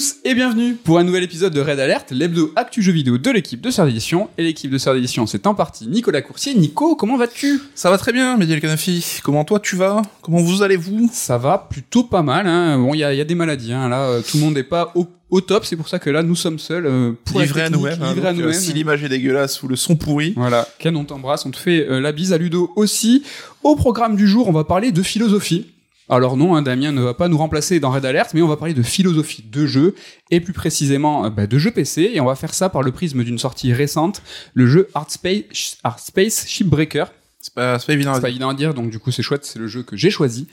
Tous et bienvenue pour un nouvel épisode de Red Alert, l'hebdo actu jeu vidéo de l'équipe de Sœur d'édition. Et l'équipe de Sœur d'édition, c'est en partie Nicolas Coursier. Nico, comment vas-tu? Ça va très bien, Médiel Canafi. Comment toi tu vas? Comment vous allez-vous? Ça va plutôt pas mal. Hein. Bon, il y a, y a des maladies. Hein. Là, euh, tout le monde n'est pas au, au top. C'est pour ça que là, nous sommes seuls euh, pour la Livré à nous-mêmes. hein, livrés donc, euh. Si l'image est dégueulasse ou le son pourri. Voilà, Ken, on t'embrasse, on te fait euh, la bise à Ludo aussi. Au programme du jour, on va parler de philosophie. Alors non, hein, Damien ne va pas nous remplacer dans Red Alert, mais on va parler de philosophie de jeu, et plus précisément euh, bah, de jeux PC, et on va faire ça par le prisme d'une sortie récente, le jeu Art Space, Art Space Shipbreaker. C'est pas, c'est pas évident. à C'est pas dire. évident à dire, donc du coup c'est chouette, c'est le jeu que j'ai choisi.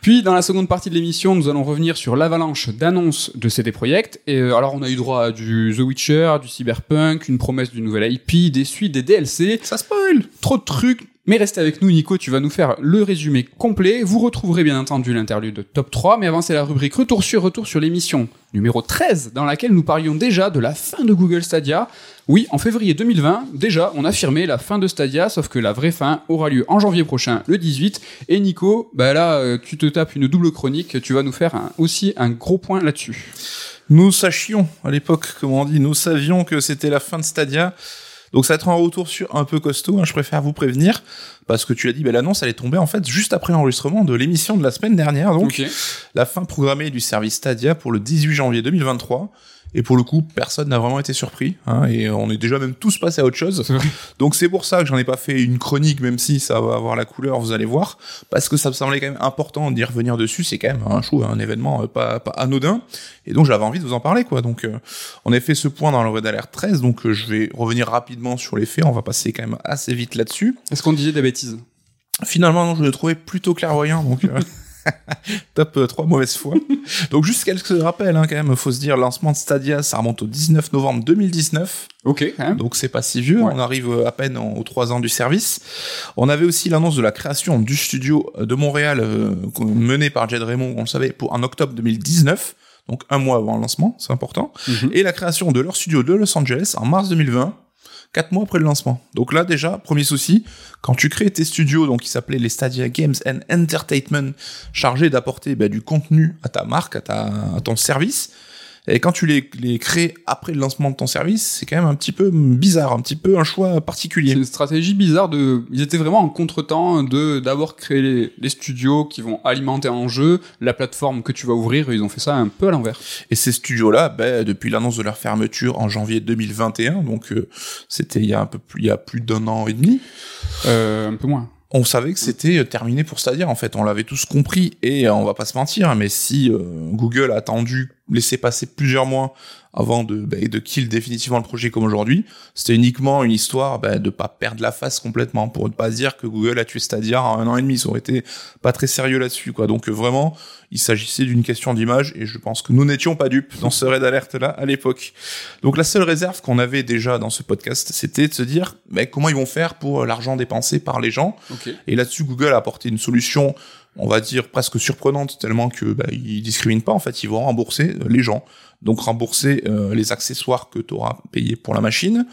Puis dans la seconde partie de l'émission, nous allons revenir sur l'avalanche d'annonces de CD Projekt. Et euh, alors on a eu droit à du The Witcher, du Cyberpunk, une promesse d'une nouvelle IP, des suites, des DLC, Ça spoil trop de trucs. Mais restez avec nous, Nico, tu vas nous faire le résumé complet. Vous retrouverez bien entendu l'interlude top 3, mais avant c'est la rubrique Retour sur Retour sur l'émission numéro 13, dans laquelle nous parlions déjà de la fin de Google Stadia. Oui, en février 2020, déjà, on affirmait la fin de Stadia, sauf que la vraie fin aura lieu en janvier prochain, le 18. Et Nico, bah là, euh, tu te tapes une double chronique, tu vas nous faire aussi un gros point là-dessus. Nous sachions, à l'époque, comme on dit, nous savions que c'était la fin de Stadia. Donc ça va être un retour sur un peu costaud, hein, je préfère vous prévenir, parce que tu as dit, ben, l'annonce allait tomber en fait juste après l'enregistrement de l'émission de la semaine dernière, donc la fin programmée du service Stadia pour le 18 janvier 2023. Et pour le coup, personne n'a vraiment été surpris, hein, et on est déjà même tous passés à autre chose. Donc c'est pour ça que j'en ai pas fait une chronique, même si ça va avoir la couleur, vous allez voir, parce que ça me semblait quand même important d'y revenir dessus. C'est quand même un show, un événement euh, pas, pas anodin, et donc j'avais envie de vous en parler, quoi. Donc euh, on a fait ce point dans le Red Alert 13, donc euh, je vais revenir rapidement sur les faits. On va passer quand même assez vite là-dessus. Est-ce qu'on disait des bêtises? Finalement, non, je l'ai trouvé plutôt clairvoyant, donc euh, top euh, trois mauvaises fois. donc juste quelques rappels, hein, quand même, faut se dire, lancement de Stadia, ça remonte au 19 novembre 2019. Ok, même. Donc c'est pas si vieux, Ouais. on arrive euh, à peine aux trois ans du service. On avait aussi l'annonce de la création du studio de Montréal euh, mené par Jed Raymond, on le savait, pour en octobre 2019, donc un mois avant le lancement, c'est important. Mhm. Et la création de leur studio de Los Angeles en mars 2020, quatre mois après le lancement. Donc là déjà, premier souci, quand tu crées tes studios, donc qui s'appelaient les Stadia Games and Entertainment, chargés d'apporter bah, du contenu à ta marque, à, ta, à ton service, et quand tu les, les crées après le lancement de ton service, c'est quand même un petit peu bizarre, un petit peu un choix C'est particulier. une stratégie bizarre de. Ils étaient vraiment en contretemps de d'abord créer les, les studios qui vont alimenter en jeu la plateforme que tu vas ouvrir. Ils ont fait ça un peu à l'envers. Et ces studios-là, ben, depuis l'annonce de leur fermeture en janvier 2021, donc euh, c'était il y a un peu plus, il y a plus d'un an et demi, Euh, un peu moins. on savait que c'était euh, terminé pour Stadia en fait, on l'avait tous compris et euh, on va pas se mentir, hein, mais si euh, Google a attendu, laissé passer plusieurs mois avant de, ben, de kill définitivement le projet comme aujourd'hui, c'était uniquement une histoire ben, de pas perdre la face complètement, pour ne pas dire que Google a tué Stadia en un an et demi, ça aurait été pas très sérieux là-dessus quoi. Donc euh, vraiment, il s'agissait d'une question d'image et je pense que nous n'étions pas dupes dans ce raid alerte là à l'époque. Donc la seule réserve qu'on avait déjà dans ce podcast, c'était de se dire ben, comment ils vont faire pour euh, l'argent dépensé par les gens et là-dessus, Google a apporté une solution, on va dire presque surprenante, tellement que bah, ils discriminent pas. En fait, ils vont rembourser euh, les gens. Donc rembourser euh, les accessoires que tu auras payés pour la machine,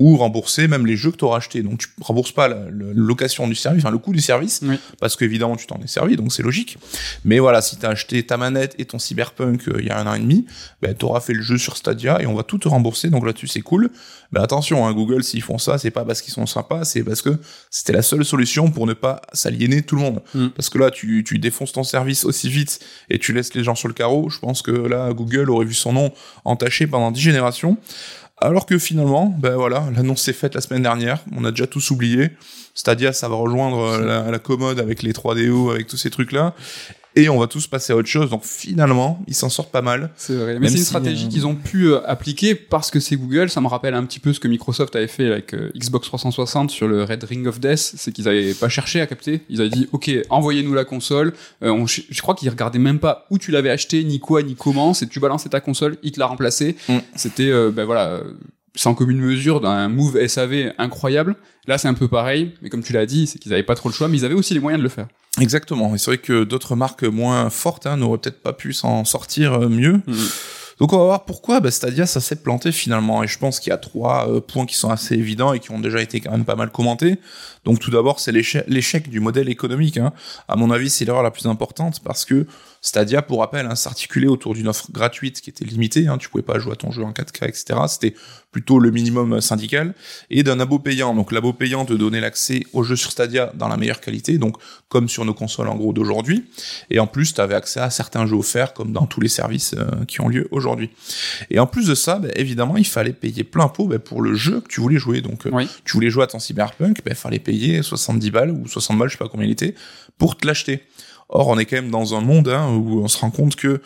ou rembourser même les jeux que tu auras achetés. Donc tu rembourses pas la, la location du service, enfin le coût du service, Oui. parce qu'évidemment tu t'en es servi, donc c'est logique. Mais voilà, si tu as acheté ta manette et ton Cyberpunk euh, il y a un an et demi, ben, tu auras fait le jeu sur Stadia et on va tout te rembourser. Donc là-dessus, c'est cool. Mais attention, hein, Google, s'ils font ça, c'est pas parce qu'ils sont sympas, c'est parce que c'était la seule solution pour ne pas s'aliéner tout le monde. Mm. Parce que là, tu, tu défonces ton service aussi vite et tu laisses les gens sur le carreau. Je pense que là, Google aurait vu son nom entaché pendant 10 générations. Alors que finalement, ben l'annonce s'est faite la semaine dernière, on a déjà tous oublié. Stadia, ça va rejoindre euh, la, la commode avec les 3DO, avec tous ces trucs-là. Et on va tous passer à autre chose. Donc finalement, ils s'en sortent pas mal. C'est vrai. Mais c'est une si, stratégie euh, qu'ils ont pu euh, appliquer parce que c'est Google. Ça me rappelle un petit peu ce que Microsoft avait fait avec euh, Xbox 360 sur le Red Ring of Death. C'est qu'ils avaient pas cherché à capter. Ils avaient dit, OK, envoyez-nous la console. Euh, on je crois qu'ils regardaient même pas où tu l'avais acheté, ni quoi, ni comment. C'est tu balançais ta console, ils te l'a remplacé. Mm. C'était, euh, ben voilà, euh, sans commune mesure d'un move SAV incroyable. Là, c'est un peu pareil. Mais comme tu l'as dit, c'est qu'ils avaient pas trop le choix, mais ils avaient aussi les moyens de le faire. Exactement. Et c'est vrai que d'autres marques moins fortes hein, n'auraient peut-être pas pu s'en sortir euh, mieux. Donc on va voir pourquoi bah, Stadia ça s'est planté finalement et je pense qu'il y a trois euh, points qui sont assez évidents et qui ont déjà été quand même pas mal commentés. Donc tout d'abord c'est l'éche- l'échec du modèle économique. Hein. À mon avis c'est l'erreur la plus importante parce que Stadia, pour rappel, hein, s'articulait autour d'une offre gratuite qui était limitée. Hein, tu pouvais pas jouer à ton jeu en 4K, etc. C'était plutôt le minimum syndical et d'un abo payant. Donc l'abo payant te donnait l'accès aux jeux sur Stadia dans la meilleure qualité, donc comme sur nos consoles en gros d'aujourd'hui. Et en plus, tu avais accès à certains jeux offerts comme dans tous les services euh, qui ont lieu aujourd'hui. Et en plus de ça, bah, évidemment, il fallait payer plein pot bah, pour le jeu que tu voulais jouer. Donc euh, tu voulais jouer à ton cyberpunk, il bah, fallait payer 70 balles ou 60 balles, je sais pas combien il était, pour te l'acheter. Or, on est quand même dans un monde hein, où on se rend compte que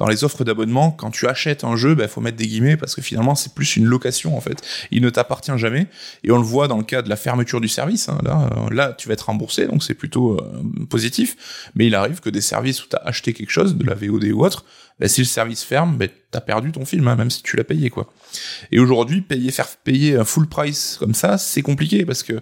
dans les offres d'abonnement, quand tu achètes un jeu, il faut mettre des guillemets parce que finalement c'est plus une location en fait. Il ne t'appartient jamais et on le voit dans le cas de la fermeture du service. Hein. Là, euh, là, tu vas être remboursé, donc c'est plutôt euh, positif. Mais il arrive que des services où tu as acheté quelque chose, de la VOD ou autre, bah, si le service ferme, bah, t'as perdu ton film, hein, même si tu l'as payé quoi. Et aujourd'hui, payer, faire payer un full price comme ça, c'est compliqué parce que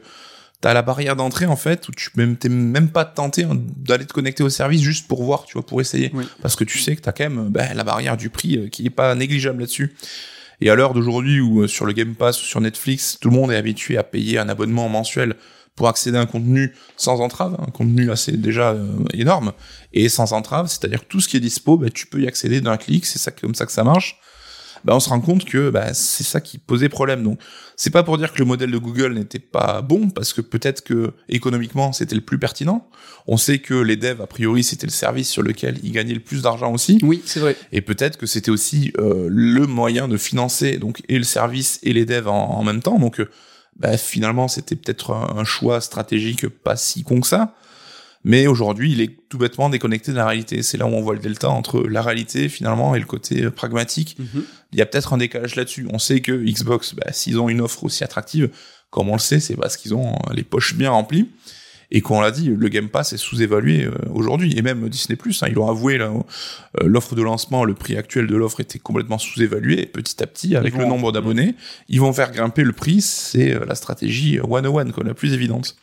t'as la barrière d'entrée en fait où tu même t'es même pas tenté hein, d'aller te connecter au service juste pour voir tu vois pour essayer. Parce que tu sais que t'as quand même bah, la barrière du prix euh, qui est pas négligeable là-dessus. Et à l'heure d'aujourd'hui où euh, sur le Game Pass ou sur Netflix tout le monde est habitué à payer un abonnement mensuel pour accéder à un contenu sans entrave, un contenu assez déjà euh, énorme et sans entrave, c'est-à-dire que tout ce qui est dispo, bah, tu peux y accéder d'un clic, c'est ça comme ça que ça marche. Bah, on se rend compte que bah, c'est ça qui posait problème. Donc, c'est pas pour dire que le modèle de Google n'était pas bon, parce que peut-être que économiquement c'était le plus pertinent. On sait que les devs, a priori, c'était le service sur lequel ils gagnaient le plus d'argent aussi. Oui, c'est vrai. Et peut-être que c'était aussi euh, le moyen de financer donc et le service et les devs en, même temps. Donc, euh, bah, finalement, c'était peut-être un, choix stratégique pas si con que ça. Mais aujourd'hui, il est tout bêtement déconnecté de la réalité. C'est là où on voit le delta entre la réalité finalement et le côté euh, pragmatique. Mhm. Il y a peut-être un décalage là-dessus. On sait que Xbox, bah, s'ils ont une offre aussi attractive, comme on le sait, c'est parce qu'ils ont euh, les poches bien remplies. Et qu'on l'a dit, le Game Pass est sous-évalué euh, aujourd'hui. Et même Disney+, hein, ils l'ont avoué, l'offre de lancement, le prix actuel de l'offre était complètement sous-évalué. Et petit à petit, avec le nombre d'abonnés, ils vont faire grimper le prix. C'est la stratégie one-on-one, la plus évidente.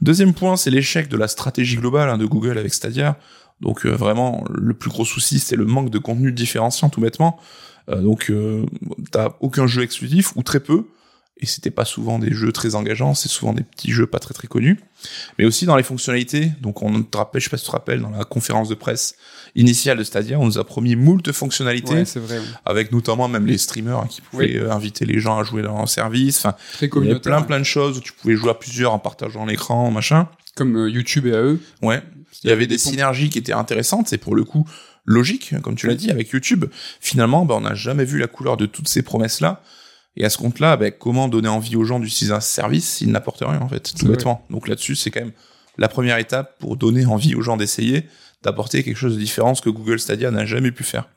Deuxième point, c'est l'échec de la stratégie globale hein, de Google avec Stadia. Donc euh, vraiment, le plus gros souci, c'est le manque de contenu différenciant, tout bêtement. Euh, donc, euh, t'as aucun jeu exclusif ou très peu et c'était pas souvent des jeux très engageants, c'est souvent des petits jeux pas très très connus, mais aussi dans les fonctionnalités. Donc on te rappelle, je sais pas si tu te rappelles, dans la conférence de presse initiale de Stadia, on nous a promis moult fonctionnalités, vrai, avec notamment même les streamers hein, qui pouvaient euh, inviter les gens à jouer dans leur service. Enfin, très il y avait plein plein de choses où tu pouvais jouer à plusieurs en partageant l'écran, machin. Comme euh, YouTube et AE. Ouais. Il y avait des, synergies qui étaient intéressantes, c'est pour le coup logique, comme tu l'as dit, avec YouTube. Finalement, ben, on n'a jamais vu la couleur de toutes ces promesses-là. Et à ce compte-là, ben, comment donner envie aux gens d'utiliser un service s'ils n'apportent rien, en fait, tout bêtement. Donc là-dessus, c'est quand même la première étape pour donner envie aux gens d'essayer, d'apporter quelque chose de différent, ce que Google Stadia n'a jamais pu faire.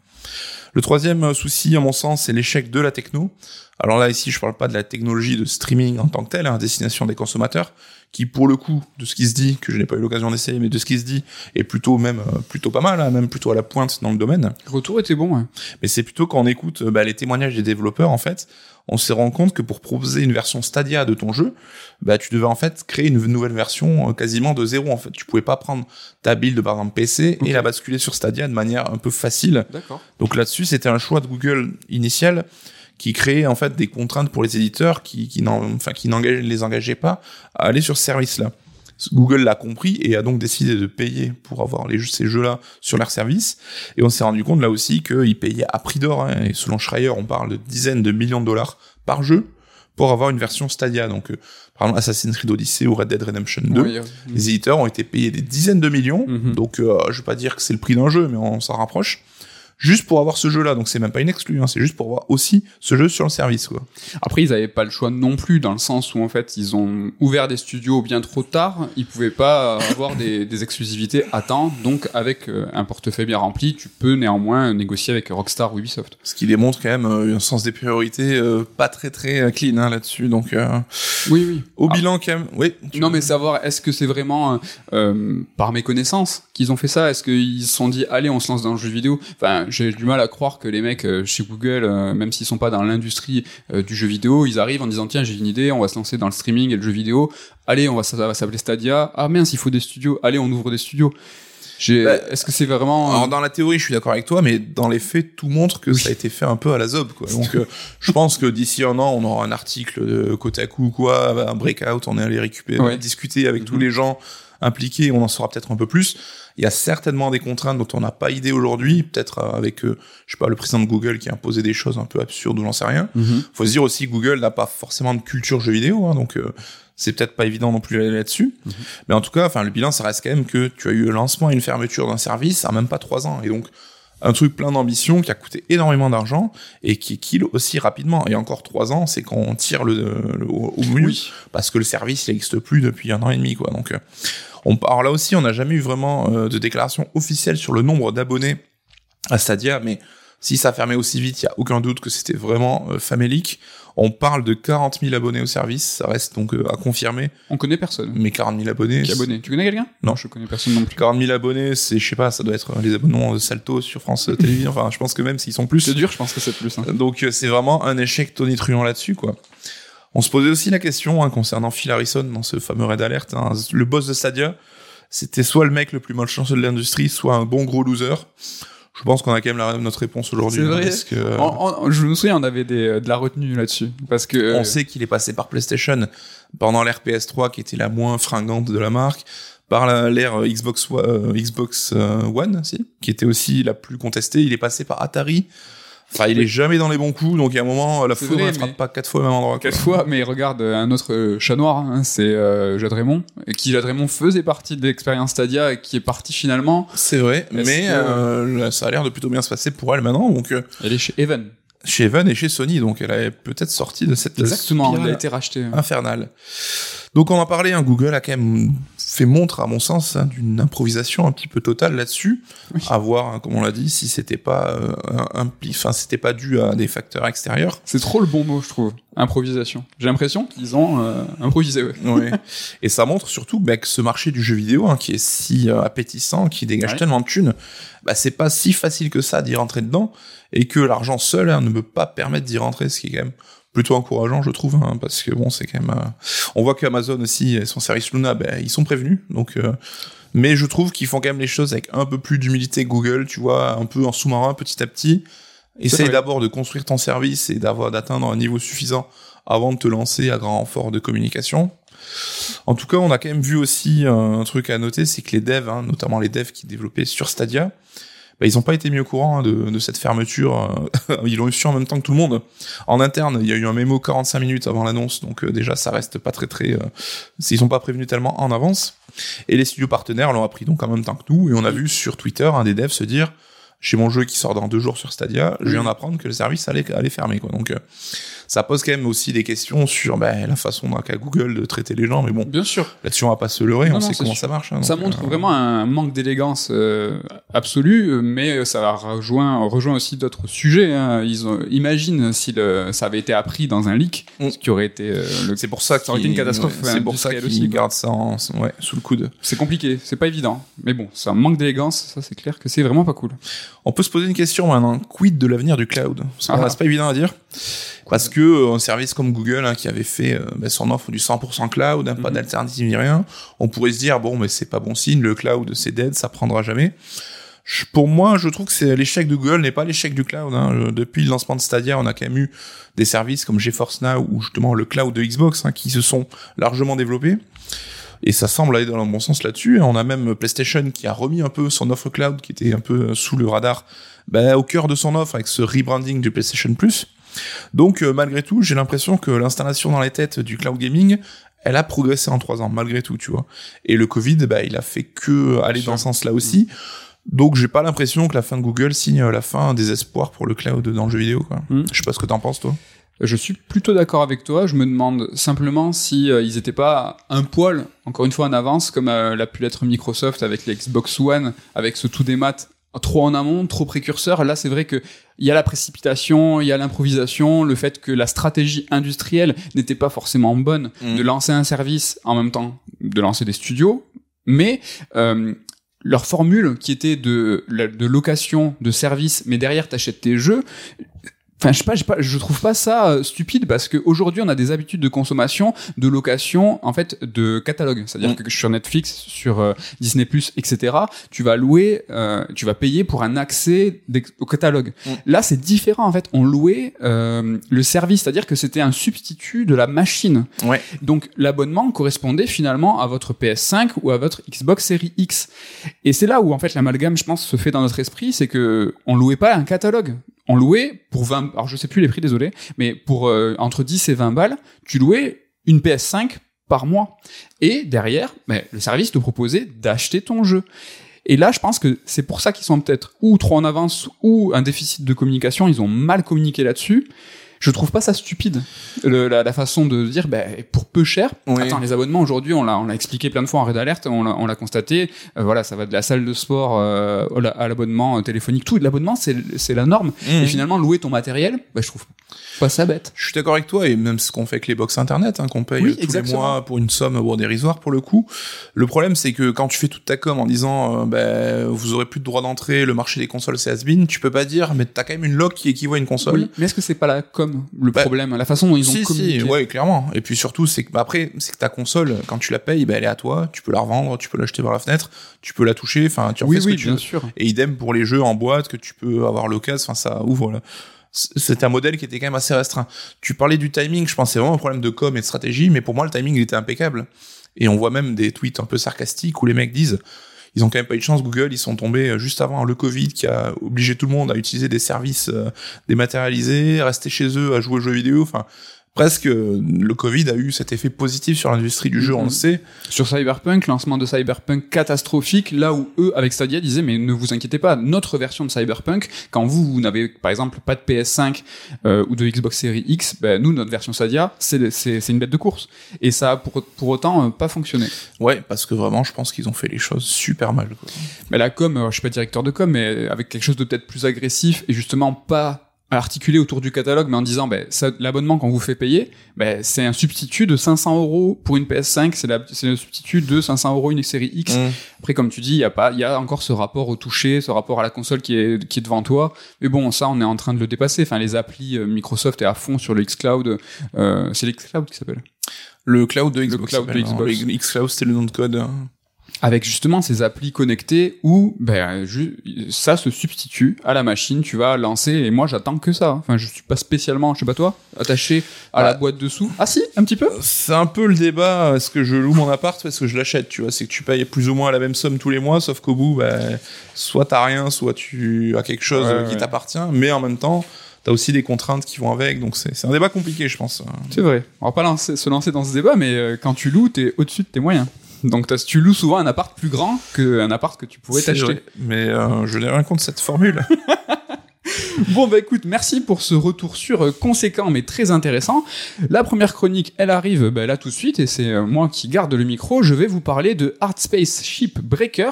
Le troisième souci, à mon sens, c'est l'échec de la techno. Alors là, ici, je parle pas de la technologie de streaming en tant que telle, à hein, destination des consommateurs, qui, pour le coup, de ce qui se dit, que je n'ai pas eu l'occasion d'essayer, mais de ce qui se dit, est plutôt même euh, plutôt pas mal, hein, même plutôt à la pointe dans le domaine. Le retour était bon. Mais c'est plutôt quand on écoute bah, les témoignages des développeurs, en fait, on se rend compte que pour proposer une version Stadia de ton jeu, bah tu devais en fait créer une nouvelle version euh, quasiment de zéro en fait. Tu pouvais pas prendre ta build par exemple PC et la basculer sur Stadia de manière un peu facile. Donc là-dessus, c'était un choix de Google initial qui créait en fait des contraintes pour les éditeurs qui qui enfin qui les engageaient pas à aller sur ce service là. Google l'a compris et a donc décidé de payer pour avoir les, ces jeux-là sur leur service. Et on s'est rendu compte là aussi qu'ils payaient à prix d'or. Hein, et selon Schreier, on parle de dizaines de millions de dollars par jeu pour avoir une version Stadia. Donc, euh, par exemple, Assassin's Creed Odyssey ou Red Dead Redemption 2, les éditeurs ont été payés des dizaines de millions. Mhm. Donc, euh, je vais pas dire que c'est le prix d'un jeu, mais on s'en rapproche juste pour avoir ce jeu-là. Donc c'est même pas une exclu, hein, c'est juste pour avoir aussi ce jeu sur le service. Quoi. Après, ils avaient pas le choix non plus, dans le sens où en fait ils ont ouvert des studios bien trop tard. Ils pouvaient pas avoir des, des, exclusivités à temps. Donc avec euh, un portefeuille bien rempli, tu peux néanmoins négocier avec Rockstar ou Ubisoft. Ce qui démontre quand même euh, un sens des priorités euh, pas très très clean hein, là-dessus. Donc oui, oui. Au bilan quand même, oui. Non, mais savoir est-ce que c'est vraiment par méconnaissance qu'ils ont fait ça? Est-ce qu'ils se sont dit allez on se lance dans le jeu vidéo? Enfin j'ai du mal à croire que les mecs euh, chez Google, euh, même s'ils sont pas dans l'industrie euh, du jeu vidéo, ils arrivent en disant tiens j'ai une idée, on va se lancer dans le streaming et le jeu vidéo. Allez, on va ça va s'appeler Stadia. Ah mince, il faut des studios. Allez, on ouvre des studios. Bah, Est-ce que c'est vraiment Alors dans la théorie, je suis d'accord avec toi, mais dans les faits, tout montre que ça a été fait un peu à la zob, quoi. Donc, je pense que d'ici un an, on aura un article de Kotaku ou quoi, un breakout, on est allé récupérer, discuter avec tous mhm. les gens impliqués, on en saura peut-être un peu plus. Il y a certainement des contraintes dont on n'a pas idée aujourd'hui, peut-être euh, avec, euh, je sais pas, le président de Google qui a imposé des choses un peu absurdes ou j'en sais rien. Mhm. Faut se dire aussi que Google n'a pas forcément de culture jeu vidéo, hein, donc euh, c'est peut-être pas évident non plus là-dessus. Mhm. Mais en tout cas, enfin, le bilan, ça reste quand même que tu as eu le lancement et une fermeture d'un service en même pas trois ans. Et donc, un truc plein d'ambition qui a coûté énormément d'argent et qui kill aussi rapidement. Et encore trois ans, c'est qu'on tire le, le- au, au mieux Oui. parce que le service n'existe plus depuis un an et demi, quoi. Donc, euh, on, alors là aussi, on n'a jamais eu vraiment euh, de déclaration officielle sur le nombre d'abonnés à Stadia, mais si ça fermait aussi vite, il y a aucun doute que c'était vraiment euh, famélique. On parle de 40 000 abonnés au service, ça reste donc euh, à confirmer, On connaît personne mais 40 000 abonnés. qui est abonné. Tu connais quelqu'un? Non. je connais personne non plus. 40 000 abonnés, c'est, je sais pas, ça doit être euh, les abonnements de Salto sur France Télévisions. Enfin, je pense que même s'ils sont plus, C'est dur, je pense que c'est plus. hein. donc euh, c'est vraiment un échec tonitruant là-dessus, quoi. On se posait aussi la question hein, concernant Phil Harrison dans ce fameux raid alerte. hein. Le boss de Stadia, c'était soit le mec le plus malchanceux de l'industrie, soit un bon gros loser. Je pense qu'on a quand même la, notre réponse aujourd'hui. C'est hein, vrai. parce que, euh, En- en- je me souviens, on avait des, de la retenue là-dessus. Parce que. on sait qu'il est passé par PlayStation pendant l'ère PS3 qui était la moins fringante de la marque, par l'ère euh, Xbox, euh, Xbox euh, One, si, qui était aussi la plus contestée. Il est passé par Atari. Enfin, il est jamais dans les bons coups, donc il y a un moment, la foudre ne frappe pas quatre fois au même endroit. Quatre quoi. fois, mais regarde euh, un autre euh, chat noir, hein, c'est euh, Jade Raymond, et qui Jade Raymond faisait partie de l'expérience Stadia et qui est parti finalement. C'est vrai, mais que- euh, ça a l'air de plutôt bien se passer pour elle maintenant. Donc euh, Elle est chez Evan. Chez Evan et chez Sony, donc elle est peut-être sortie de cette Exactement, elle a été rachetée. infernale. Donc on en parlait, hein, Google a quand même fait montre, à mon sens, hein, d'une improvisation un petit peu totale là-dessus. Oui. À voir, hein, comme on l'a dit, si c'était pas euh, un, enfin c'était pas dû à des facteurs extérieurs. C'est trop le bon mot, je trouve. Improvisation. J'ai l'impression qu'ils ont euh, improvisé, ouais. Ouais. et ça montre surtout bah, que ce marché du jeu vidéo, hein, qui est si euh, appétissant, qui dégage Ouais. tellement de thunes, bah, c'est pas si facile que ça d'y rentrer dedans, et que l'argent seul hein, ne peut pas permettre d'y rentrer, ce qui est quand même plutôt encourageant, je trouve, hein, parce que bon, c'est quand même. euh, On voit qu'Amazon aussi, et son service Luna, bah, ils sont prévenus, donc. euh, Mais je trouve qu'ils font quand même les choses avec un peu plus d'humilité que Google, tu vois, un peu en sous-marin, petit à petit. Essaye d'abord de construire ton service et d'avoir d'atteindre un niveau suffisant avant de te lancer à grand renfort de communication. En tout cas, on a quand même vu aussi euh, un truc à noter, c'est que les devs, hein, notamment les devs qui développaient sur Stadia, bah, ils n'ont pas été mis au courant hein, de, de cette fermeture. euh, ils l'ont eu su en même temps que tout le monde. En interne, il y a eu un mémo 45 minutes avant l'annonce, donc euh, déjà ça reste pas très très. Euh, ils sont pas prévenus tellement en avance. Et les studios partenaires l'ont appris donc en même temps que nous, et on a vu sur Twitter un des devs se dire chez mon jeu qui sort dans deux jours sur Stadia, je viens d'apprendre que le service allait, allait fermer. Quoi. Donc euh, ça pose quand même aussi des questions sur ben, la façon dont qu'a Google de traiter les gens, mais bon, Bien sûr. là-dessus on va pas se leurrer, Non, on non, sait comment sûr. ça marche. hein, Ça donc, montre euh, vraiment un manque d'élégance euh, absolu, mais ça rejoint, rejoint aussi d'autres sujets. hein. Ils ont, imagine si le, ça avait été appris dans un leak, Mm. ce qui aurait été euh, le- C'est pour ça Ça aurait été une catastrophe C'est pour ça qu'ils gardent ça en- ouais, sous le coude. C'est compliqué, c'est pas évident. Mais bon, c'est un manque d'élégance, ça c'est clair que c'est vraiment pas cool. On peut se poser une question maintenant. Quid de l'avenir du cloud? C'est Ah. pas évident à dire. Parce que euh, un service comme Google, hein, qui avait fait euh, ben, son offre du 100% cloud, hein, pas Mhm. d'alternative ni rien, on pourrait se dire bon, mais c'est pas bon signe. Le cloud, c'est dead, ça prendra jamais. Je- pour moi, je trouve que l'échec de Google n'est pas l'échec du cloud. Hein. Euh, Depuis le lancement de Stadia, on a quand même eu des services comme GeForce Now ou justement le cloud de Xbox hein, qui se sont largement développés. Et ça semble aller dans le bon sens là-dessus. On a même PlayStation qui a remis un peu son offre cloud qui était un peu sous le radar bah, au cœur de son offre avec ce rebranding du PlayStation Plus. Donc euh, malgré tout, j'ai l'impression que l'installation dans les têtes du cloud gaming, elle a progressé en trois ans malgré tout, tu vois. Et le Covid, bah, il a fait que aller dans ce sens-là aussi. Donc j'ai pas l'impression que la fin de Google signe la fin des espoirs pour le cloud dans le jeu vidéo. Quoi. Mm. Je sais pas ce que t'en penses toi. Je suis plutôt d'accord avec toi. Je me demande simplement si euh, ils étaient pas un poil, encore une fois en avance, comme euh, l'a pu l'être Microsoft avec les Xbox One, avec ce tout des maths trop en amont, trop précurseur. Là, c'est vrai que il y a la précipitation, il y a l'improvisation, le fait que la stratégie industrielle n'était pas forcément bonne Mm. de lancer un service en même temps de lancer des studios, mais euh, leur formule qui était de, de location de services, mais derrière t'achètes tes jeux. Enfin, je sais pas, je, sais pas, je trouve pas ça euh, stupide parce qu'aujourd'hui, on a des habitudes de consommation, de location, en fait, de catalogue. C'est-à-dire Mm. que sur Netflix, sur euh, Disney+, etc., tu vas louer, euh, tu vas payer pour un accès au catalogue. Mm. Là, c'est différent, en fait. On louait euh, le service, c'est-à-dire que c'était un substitut de la machine. Ouais. Donc, l'abonnement correspondait finalement à votre PS5 ou à votre Xbox Series X. Et c'est là où, en fait, l'amalgame, je pense, se fait dans notre esprit, c'est que on louait pas un catalogue on louait pour 20 alors je sais plus les prix désolé mais pour euh, entre 10 et 20 balles tu louais une PS5 par mois. Et derrière ben, le service te proposait d'acheter ton jeu. Et là je pense que c'est pour ça qu'ils sont peut-être ou trop en avance ou un déficit de communication. Ils ont mal communiqué là-dessus je trouve pas ça stupide le- la, la façon de dire ben, pour peu cher Oui. attends les abonnements aujourd'hui on l'a on l'a expliqué plein de fois en Red Alert on l'a on l'a constaté Euh, voilà ça va de la salle de sport euh, à l'abonnement euh, téléphonique tout l'abonnement c'est c'est la norme et Mhm. finalement louer ton matériel ben, je trouve pas ça bête Je suis d'accord avec toi, et même ce qu'on fait avec les box internet, hein, qu'on paye Oui, tous exactement. les mois pour une somme bon, dérisoire pour le coup. Le problème, c'est que quand tu fais toute ta com en disant, euh, ben, vous aurez plus de droit d'entrée, le marché des consoles c'est has-been, tu peux pas dire, mais t'as quand même une lock qui équivaut à une console. Oui, mais est-ce que c'est pas la com le Bah, problème la façon dont ils ont si, communiqué si, ouais, clairement. Et puis surtout, c'est que bah, après, c'est que ta console, quand tu la payes, ben, elle est à toi, tu peux la revendre, tu peux l'acheter par la fenêtre, tu peux la toucher, enfin, tu en oui fais ce que tu bien veux. sûr Et idem pour les jeux en boîte que tu peux avoir l'occasion, enfin ça ouvre là. C'est un modèle qui était quand même assez restreint. Tu parlais du timing, je c'est vraiment un problème de com et de stratégie, mais pour moi le timing il était impeccable. Et on voit même des tweets un peu sarcastiques où les mecs disent ils ont quand même pas eu de chance Google, ils sont tombés euh, juste avant le Covid qui a obligé tout le monde à utiliser des services euh, dématérialisés, rester chez eux à jouer aux jeux vidéo, enfin presque le Covid a eu cet effet positif sur l'industrie du jeu, on le sait. sur Cyberpunk lancement de Cyberpunk catastrophique là où eux avec Stadia disaient mais ne vous inquiétez pas notre version de Cyberpunk quand vous, vous n'avez par exemple pas de PS5 euh, ou de Xbox Series X ben, nous notre version Stadia c'est une bête de course et ça a pour pour autant euh, pas fonctionné Ouais, parce que vraiment je pense qu'ils ont fait les choses super mal. Quoi. Mais la com, euh, je suis pas directeur de com, mais avec quelque chose de peut-être plus agressif et justement pas articulé autour du catalogue, mais en disant, ben, l'abonnement qu'on vous fait payer, ben, c'est un substitut de 500 euros pour une PS5, c'est la- c'est le substitut de 500 euros une série X. Mm. Après, comme tu dis, il y a pas, il y a encore ce rapport au toucher, ce rapport à la console qui est, qui est devant toi. Mais bon, ça, on est en train de le dépasser. Enfin, les applis euh, Microsoft est à fond sur le xCloud. Euh, c'est l'xCloud qui s'appelle? Le cloud de Xbox. cloud de. Xbox. Le xCloud, c'était le nom de code. hein. Avec justement ces applis connectées où ben ça se substitue à la machine, tu vas lancer et moi j'attends que ça. Enfin, je suis pas spécialement, je sais pas toi, attaché à la Bah. boîte dessous. Ah si, un petit peu. C'est un peu le débat, est-ce que je loue mon appart ou est-ce que je l'achète, tu vois, c'est que tu payes plus ou moins la même somme tous les mois, sauf qu'au bout, bah, soit t'as rien, soit tu as quelque chose Ouais, euh, qui ouais. t'appartient, mais en même temps, t'as aussi des contraintes qui vont avec, donc c'est un débat compliqué, je pense. C'est vrai. On va pas lancer- se lancer dans ce débat, mais euh, quand tu loues, t'es au-dessus de tes moyens. Donc tu loues souvent un appart plus grand qu'un appart que tu pourrais t'acheter. Mais euh, je n'ai rien contre cette formule. Bon bah écoute, merci pour ce retour sur euh, conséquent mais très intéressant. La première chronique, elle arrive bah, là tout de suite et c'est euh, moi qui garde le micro. Je vais vous parler de Hard Space Ship Breaker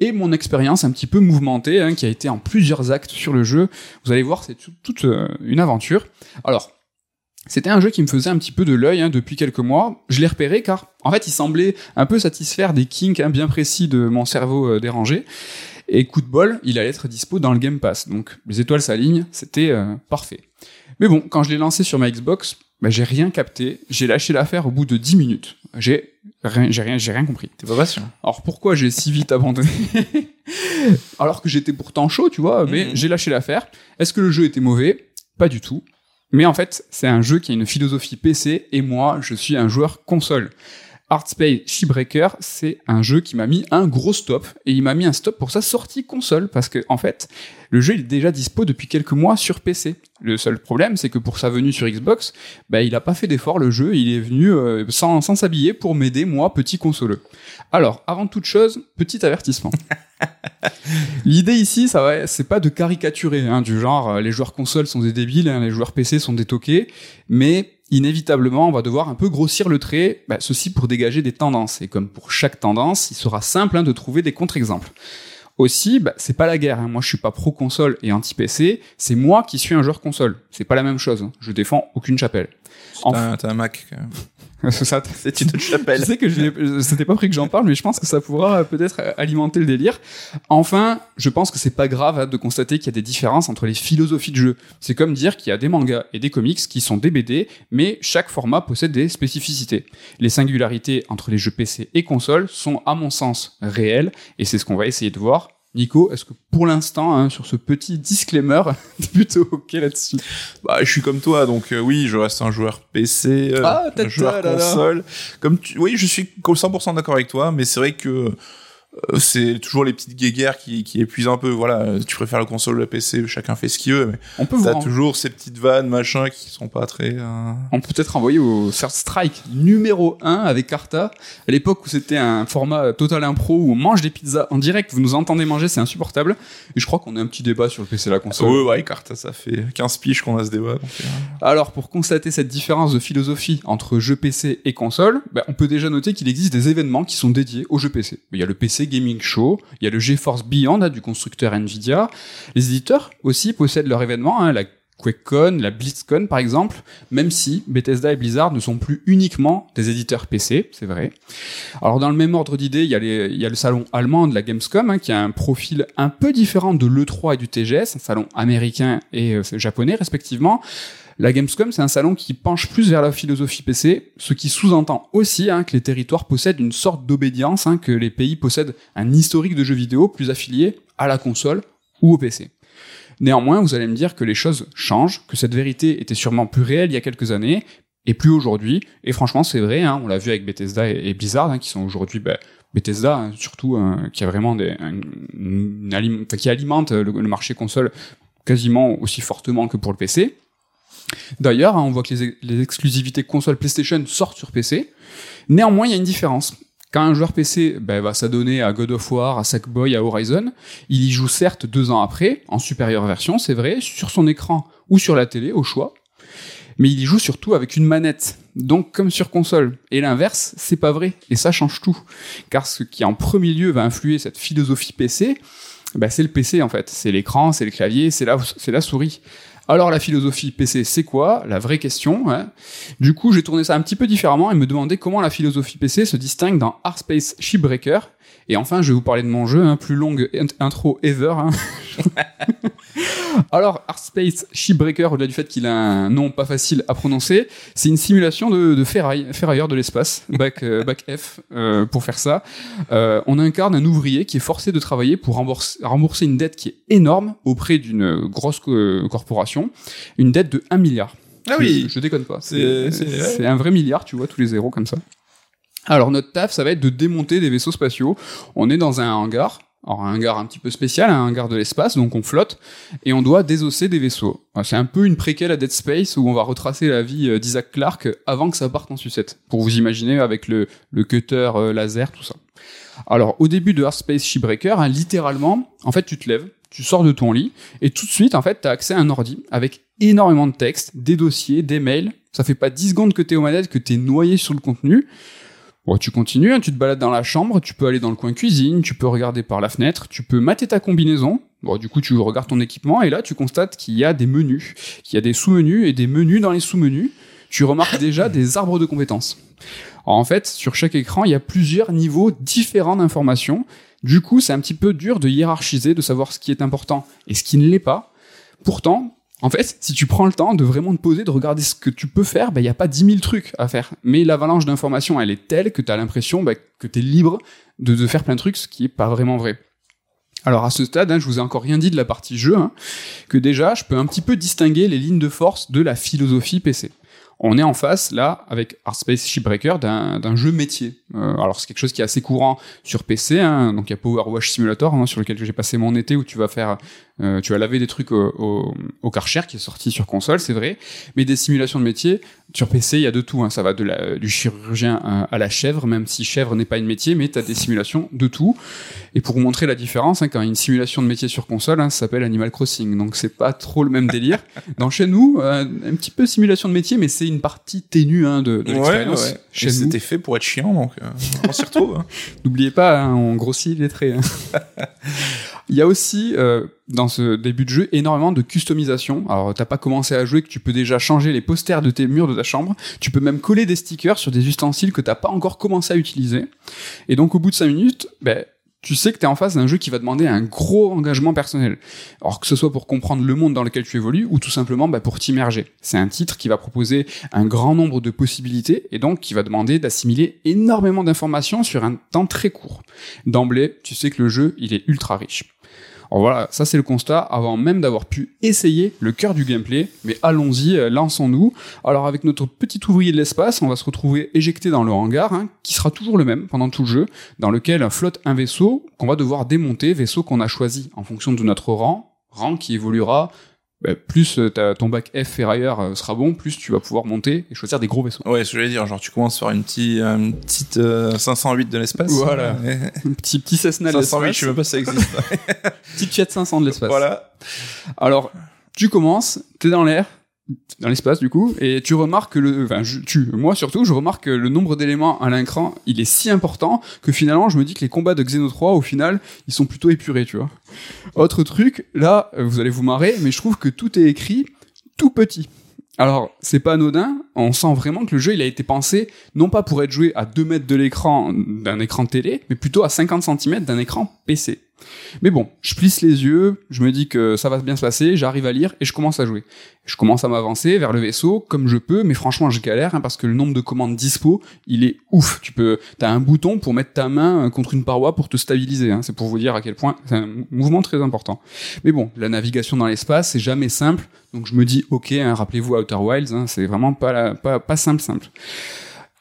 et mon expérience un petit peu mouvementée hein, qui a été en plusieurs actes sur le jeu. Vous allez voir, c'est tout- toute une aventure. Alors, c'était un jeu qui me faisait un petit peu de l'œil hein, depuis quelques mois. Je l'ai repéré car, en fait, il semblait un peu satisfaire des kinks hein, bien précis de mon cerveau euh, dérangé. Et coup de bol, il allait être dispo dans le Game Pass. Donc les étoiles s'alignent, c'était euh, parfait. Mais bon, quand je l'ai lancé sur ma Xbox, bah, j'ai rien capté. J'ai lâché l'affaire au bout de 10 minutes. J'ai rien, j'ai rien, j'ai rien compris. T'es pas patient. Alors pourquoi j'ai si vite abandonné Alors que j'étais pourtant chaud, tu vois, mais Mhm. j'ai lâché l'affaire. Est-ce que le jeu était mauvais? Pas du tout. Mais en fait, c'est un jeu qui a une philosophie PC et moi, je suis un joueur console. Hard Space Shipbreaker, c'est un jeu qui m'a mis un gros stop et il m'a mis un stop pour sa sortie console parce que en fait, le jeu il est déjà dispo depuis quelques mois sur PC. Le seul problème, c'est que pour sa venue sur Xbox, bah, il a pas fait d'effort le jeu, il est venu euh, sans, sans s'habiller pour m'aider moi, petit consoleux. Alors, avant toute chose, petit avertissement. L'idée ici, ça va, c'est pas de caricaturer, hein, du genre euh, les joueurs console sont des débiles, hein, les joueurs PC sont des toqués, mais inévitablement, on va devoir un peu grossir le trait, bah, ceci pour dégager des tendances. Et comme pour chaque tendance, il sera simple hein, de trouver des contre-exemples. Aussi, bah, c'est pas la guerre. hein. Moi, je suis pas pro console et anti PC. C'est moi qui suis un joueur console. C'est pas la même chose. hein. Je défends aucune chapelle. T'as un- un Mac, quand même. ça, C'est une autre chapelle. Je sais que je c'était pas pris que j'en parle, mais je pense que ça pourra peut-être alimenter le délire. Enfin, je pense que c'est pas grave hein, de constater qu'il y a des différences entre les philosophies de jeu. C'est comme dire qu'il y a des mangas et des comics qui sont des BD, mais chaque format possède des spécificités. Les singularités entre les jeux PC et consoles sont, à mon sens, réelles, et c'est ce qu'on va essayer de voir. Nico, est-ce que pour l'instant, hein, sur ce petit disclaimer, t'es plutôt ok là-dessus? Bah, je suis comme toi, donc euh, oui, je reste un joueur PC, euh, Ah, un joueur là, là. console. Comme tu... Oui, je suis 100% d'accord avec toi, mais c'est vrai que euh, c'est toujours les petites guéguerres qui, qui épuisent un peu. Voilà, euh, tu préfères la console ou le PC, chacun fait ce qu'il veut, mais On peut t'as toujours ces petites vannes, machin, qui sont pas très... euh, On peut peut-être envoyer au Third Strike numéro 1 avec Carta. À l'époque où c'était un format total impro où on mange des pizzas en direct, vous nous entendez manger, c'est insupportable. Et je crois qu'on a un petit débat sur le PC et la console. Ouais, ouais, carte, ça fait 15 piges qu'on a ce débat. donc, euh, Alors, pour constater cette différence de philosophie entre jeux PC et console, bah, on peut déjà noter qu'il existe des événements qui sont dédiés aux jeux PC. Il y a le PC Gaming Show, il y a le GeForce Beyond hein, du constructeur Nvidia. Les éditeurs aussi possèdent leurs événements, hein, la QuakeCon, la BlitzCon par exemple, même si Bethesda et Blizzard ne sont plus uniquement des éditeurs PC, c'est vrai. Alors dans le même ordre d'idée, il y, a les- il y a le salon allemand de la Gamescom, hein, qui a un profil un peu différent de l'E3 et du TGS, un salon américain et euh, japonais respectivement. La Gamescom, c'est un salon qui penche plus vers la philosophie PC, ce qui sous-entend aussi hein, que les territoires possèdent une sorte d'obédience, hein, que les pays possèdent un historique de jeux vidéo plus affilié à la console ou au PC. Néanmoins, vous allez me dire que les choses changent, que cette vérité était sûrement plus réelle il y a quelques années, et plus aujourd'hui. Et franchement, c'est vrai, hein, on l'a vu avec Bethesda et, Blizzard, qui sont aujourd'hui bah, Bethesda, surtout, qui a vraiment des, qui alimente le marché console quasiment aussi fortement que pour le PC. D'ailleurs, hein, on voit que les, exclusivités console PlayStation sortent sur PC. Néanmoins, il y a une différence. Quand un joueur PC ben, va s'adonner à God of War, à Sackboy, à Horizon, il y joue certes deux ans après, en supérieure version, c'est vrai, sur son écran ou sur la télé, au choix, mais il y joue surtout avec une manette, donc comme sur console. Et l'inverse, c'est pas vrai, et ça change tout. Car ce qui en premier lieu va influer cette philosophie PC, ben, c'est le PC en fait. C'est l'écran, c'est le clavier, c'est la, c'est la souris. Alors la philosophie PC, c'est quoi? La vraie question. hein. Du coup, j'ai tourné ça un petit peu différemment et me demandé comment la philosophie PC se distingue dans Heartspace Shipbreaker. Et enfin, je vais vous parler de mon jeu, hein, plus longue int- intro ever. hein. Alors, Heartspace Shipbreaker, au-delà du fait qu'il a un nom pas facile à prononcer, c'est une simulation de, de ferraille, ferrailleur de l'espace, bac, euh, bac F, euh, pour faire ça. Euh, on incarne un ouvrier qui est forcé de travailler pour rembourser, rembourser une dette qui est énorme auprès d'une grosse corporation, une dette de 1 milliard. Ah Je- oui. Je, déconne pas. C'est un vrai milliard, tu vois, tous les zéros comme ça. Alors notre taf, ça va être de démonter des vaisseaux spatiaux. On est dans un hangar. Alors un hangar un petit peu spécial, un hangar de l'espace, donc on flotte, et on doit désosser des vaisseaux. C'est un peu une préquelle à Dead Space où on va retracer la vie euh, d'Isaac Clarke avant que ça parte en sucette, pour vous imaginer avec le, cutter euh, laser, tout ça. Alors au début de Heartspace Shipbreaker, hein, littéralement, en fait tu te lèves, tu sors de ton lit, et tout de suite, en fait, tu as accès à un ordi avec énormément de texte, des dossiers, des mails. Ça fait pas 10 secondes que t'es aux manettes, que t'es noyé sur le contenu. Bon, tu continues, hein, tu te balades dans la chambre, tu peux aller dans le coin cuisine, tu peux regarder par la fenêtre, tu peux mater ta combinaison. Bon, du coup, tu regardes ton équipement et là, tu constates qu'il y a des menus, qu'il y a des sous-menus et des menus dans les sous-menus. Tu remarques déjà des arbres de compétences. En fait, sur chaque écran, il y a plusieurs niveaux différents d'informations. Du coup, c'est un petit peu dur de hiérarchiser, de savoir ce qui est important et ce qui ne l'est pas. Pourtant, en fait, si tu prends le temps de vraiment te poser, de regarder ce que tu peux faire, ben, il n'y a pas 10 000 trucs à faire. Mais l'avalanche d'informations, elle est telle que tu as l'impression ben, que tu es libre de, faire plein de trucs, ce qui est pas vraiment vrai. Alors à ce stade, hein, je vous ai encore rien dit de la partie jeu, hein, que déjà, je peux un petit peu distinguer les lignes de force de la philosophie PC. On est en face, là, avec Heartspace Shipbreaker, d'un jeu métier. Euh, alors c'est quelque chose qui est assez courant sur PC, hein, donc il y a Power Wash Simulator, hein, sur lequel j'ai passé mon été, où tu vas faire, euh, tu vas laver des trucs au, au, au Karcher, qui est sorti sur console, c'est vrai, mais des simulations de métier, sur PC, il y a de tout, hein, ça va de la, du chirurgien à, à la chèvre, même si chèvre n'est pas une métier, mais tu as des simulations de tout. Et pour vous montrer la différence, hein, quand il y a une simulation de métier sur console, hein, ça s'appelle Animal Crossing, donc c'est pas trop le même délire. Dans chez nous, euh, un petit peu simulation de métier, mais c'est une partie ténue hein, de, de l'expérience. ouais. Chez C'était fait pour être chiant, donc euh, on s'y retrouve. hein. n'oubliez pas, hein, on grossit les traits. Il y a aussi euh, dans ce début de jeu énormément de customisation. Alors t'as pas commencé à jouer que tu peux déjà changer les posters de tes murs de ta chambre. Tu peux même coller des stickers sur des ustensiles que t'as pas encore commencé à utiliser. Et donc au bout de 5 minutes, ben tu sais que tu es en face d'un jeu qui va demander un gros engagement personnel. Alors que ce soit pour comprendre le monde dans lequel tu évolues ou tout simplement bah, pour t'immerger. C'est un titre qui va proposer un grand nombre de possibilités et donc qui va demander d'assimiler énormément d'informations sur un temps très court. D'emblée, tu sais que le jeu, il est ultra riche. Voilà, ça c'est le constat avant même d'avoir pu essayer le cœur du gameplay. Mais allons-y, euh, lançons-nous. Alors avec notre petit ouvrier de l'espace, on va se retrouver éjecté dans le hangar, hein, qui sera toujours le même pendant tout le jeu, dans lequel flotte un vaisseau qu'on va devoir démonter, vaisseau qu'on a choisi en fonction de notre rang, rang qui évoluera bah, plus euh, ton bac F ferrailleur euh, sera bon, plus tu vas pouvoir monter et choisir des gros vaisseaux. Ouais, ce que j'allais dire, genre tu commences sur une, petite, une petite 508 de l'espace. Voilà. un petit, petit Cessna de l'espace. 508, je sais même pas si ça existe. Petite Fiat 500 de l'espace. Voilà. Alors, tu commences, t'es dans l'air, dans l'espace du coup et tu remarques que le enfin tu moi surtout je remarque que le nombre d'éléments à l'écran il est si important que finalement je me dis que les combats de Xeno 3 au final ils sont plutôt épurés tu vois autre truc là vous allez vous marrer mais je trouve que tout est écrit tout petit alors, c'est pas anodin, on sent vraiment que le jeu il a été pensé non pas pour être joué à 2 mètres de l'écran d'un écran télé, mais plutôt à 50 cm d'un écran PC. Mais bon, je plisse les yeux, je me dis que ça va bien se passer, j'arrive à lire et je commence à jouer. Je commence à m'avancer vers le vaisseau comme je peux, mais franchement je galère hein, parce que le nombre de commandes dispo, il est ouf. Tu peux, t'as un bouton pour mettre ta main euh, contre une paroi pour te stabiliser. Hein. C'est pour vous dire à quel point c'est un mouvement très important. Mais bon, la navigation dans l'espace c'est jamais simple, donc je me dis ok, hein, rappelez-vous Outer Wilds, hein, c'est vraiment pas, pas pas simple simple.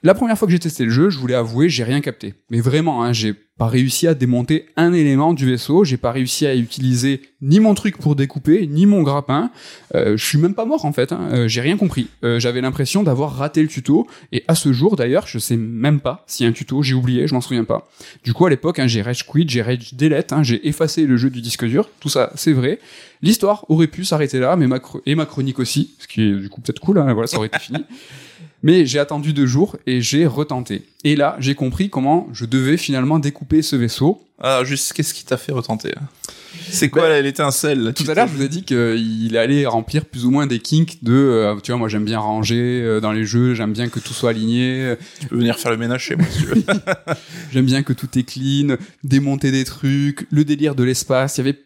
La première fois que j'ai testé le jeu, je voulais avouer, j'ai rien capté. Mais vraiment, hein, j'ai pas réussi à démonter un élément du vaisseau, j'ai pas réussi à utiliser ni mon truc pour découper, ni mon grappin. Euh, je suis même pas mort en fait, hein. euh, j'ai rien compris. Euh, J'avais l'impression d'avoir raté le tuto, et à ce jour d'ailleurs, je sais même pas s'il y a un tuto, j'ai oublié, je m'en souviens pas. Du coup, à l'époque, hein, j'ai rage quit, j'ai rage delete, hein, j'ai effacé le jeu du disque dur, tout ça, c'est vrai. L'histoire aurait pu s'arrêter là, mais ma et ma chronique aussi, ce qui est du coup peut-être cool, hein, voilà, ça aurait été fini. Mais j'ai attendu deux jours et j'ai retenté. Et là, j'ai compris comment je devais finalement découper ce vaisseau. Alors, juste, qu'est-ce qui t'a fait retenter hein? C'est quoi bah, l'étincelle Tout à l'heure, je vous ai dit qu'il allait remplir plus ou moins des kinks de, euh, tu vois, moi j'aime bien ranger euh, dans les jeux, j'aime bien que tout soit aligné. Tu peux venir faire le ménage chez moi si tu veux. j'aime bien que tout est clean, démonter des trucs, le délire de l'espace. Il y avait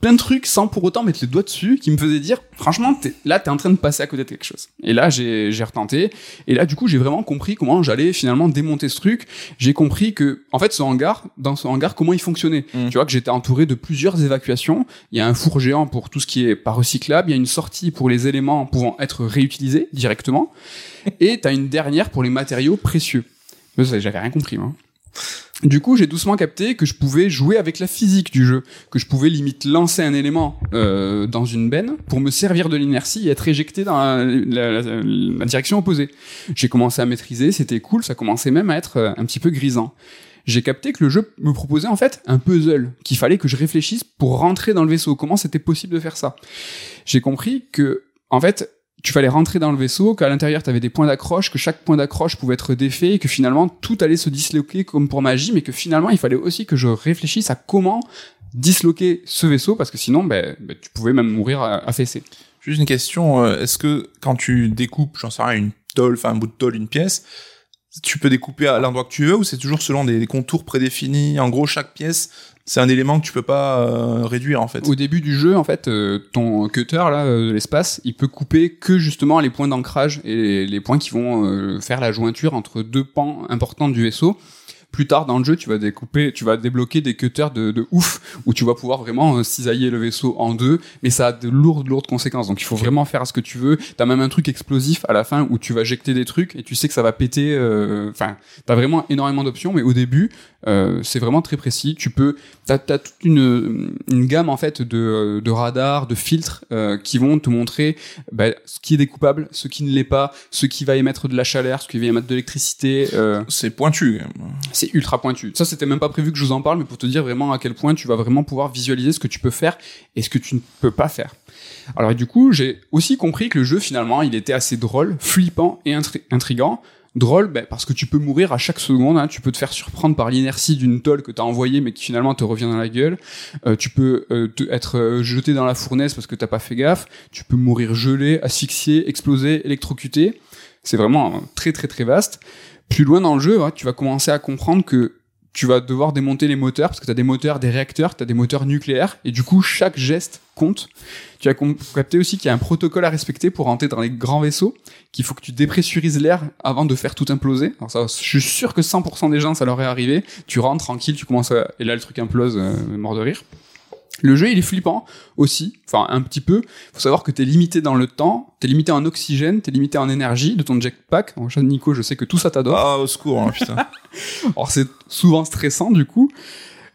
plein de trucs sans pour autant mettre les doigts dessus qui me faisaient dire franchement es, là t'es en train de passer à côté de quelque chose. Et là j'ai j'ai retenté. Et là du coup j'ai vraiment compris comment j'allais finalement démonter ce truc. J'ai compris que en fait ce hangar dans ce hangar comment il fonctionnait. Mm. tu vois que j'étais entouré de plusieurs évacuations. Il y a un four géant pour tout ce qui est pas recyclable. Il y a une sortie pour les éléments pouvant être réutilisés directement. Et t'as une dernière pour les matériaux précieux. J'avais rien compris moi du coup, j'ai doucement capté que je pouvais jouer avec la physique du jeu, que je pouvais limite lancer un élément euh, dans une benne pour me servir de l'inertie et être éjecté dans la, direction opposée. J'ai commencé à maîtriser, c'était cool, ça commençait même à être euh, un petit peu grisant. J'ai capté que le jeu me proposait en fait un puzzle, qu'il fallait que je réfléchisse pour rentrer dans le vaisseau, comment c'était possible de faire ça? J'ai compris que, en fait, tu fallait rentrer dans le vaisseau, qu'à l'intérieur tu avais des points d'accroche, que chaque point d'accroche pouvait être défait, et que finalement tout allait se disloquer comme pour magie, mais que finalement il fallait aussi que je réfléchisse à comment disloquer ce vaisseau, parce que sinon ben, ben tu pouvais même mourir affaissé. Juste une question, euh, est-ce que quand tu découpes, j'en sais rien, une tôle, enfin un bout de tôle, une pièce, tu peux découper à l'endroit que tu veux ou c'est toujours selon des, contours prédéfinis? En gros, chaque pièce, c'est un élément que tu peux pas euh, réduire en fait. Au début du jeu, en fait, euh, ton cutter là euh, de l'espace, il peut couper que justement les points d'ancrage et les, points qui vont faire la jointure entre deux pans importants du vaisseau plus tard dans le jeu, tu vas découper, tu vas débloquer des cutters de, de ouf où tu vas pouvoir vraiment euh, cisailler le vaisseau en deux, mais ça a de lourdes, lourdes conséquences. Donc il faut vraiment faire ce que tu veux. T'as même un truc explosif à la fin où tu vas jeter des trucs et tu sais que ça va péter. euh, Enfin, t'as vraiment énormément d'options, mais au début, euh, c'est vraiment très précis. Tu peux, t'as as toute une, une gamme en fait de, de radars, de filtres euh, qui vont te montrer bah, ce qui est découpable, ce qui ne l'est pas, ce qui va émettre de la chaleur, ce qui va émettre de l'électricité. Euh, c'est pointu c'est ultra pointu. Ça, c'était même pas prévu que je vous en parle, mais pour te dire vraiment à quel point tu vas vraiment pouvoir visualiser ce que tu peux faire et ce que tu ne peux pas faire. Alors, du coup, j'ai aussi compris que le jeu, finalement, il était assez drôle, flippant et intrigant. Drôle, ben, parce que tu peux mourir à chaque seconde. Hein. Tu peux te faire surprendre par l'inertie d'une tôle que t'as envoyée, mais qui finalement te revient dans la gueule. Euh, tu peux euh, être euh, jeté dans la fournaise parce que t'as pas fait gaffe. Tu peux mourir gelé, asphyxié, explosé, électrocuté. C'est vraiment euh, très très très vaste. Plus loin dans le jeu, ouais, tu vas commencer à comprendre que tu vas devoir démonter les moteurs parce que tu as des moteurs, des réacteurs, tu as des moteurs nucléaires et du coup chaque geste compte. Tu as capté aussi qu'il y a un protocole à respecter pour rentrer dans les grands vaisseaux, qu'il faut que tu dépressurises l'air avant de faire tout imploser. Alors ça, je suis sûr que 100% des gens ça leur est arrivé. Tu rentres tranquille, tu commences à... et là le truc implose, euh, mort de rire. Le jeu, il est flippant aussi, enfin un petit peu. Faut savoir que t'es limité dans le temps, t'es limité en oxygène, t'es limité en énergie de ton jetpack. En chat Nico, je sais que tout ça t'adore. Ah, au secours, hein, putain. Alors c'est souvent stressant du coup.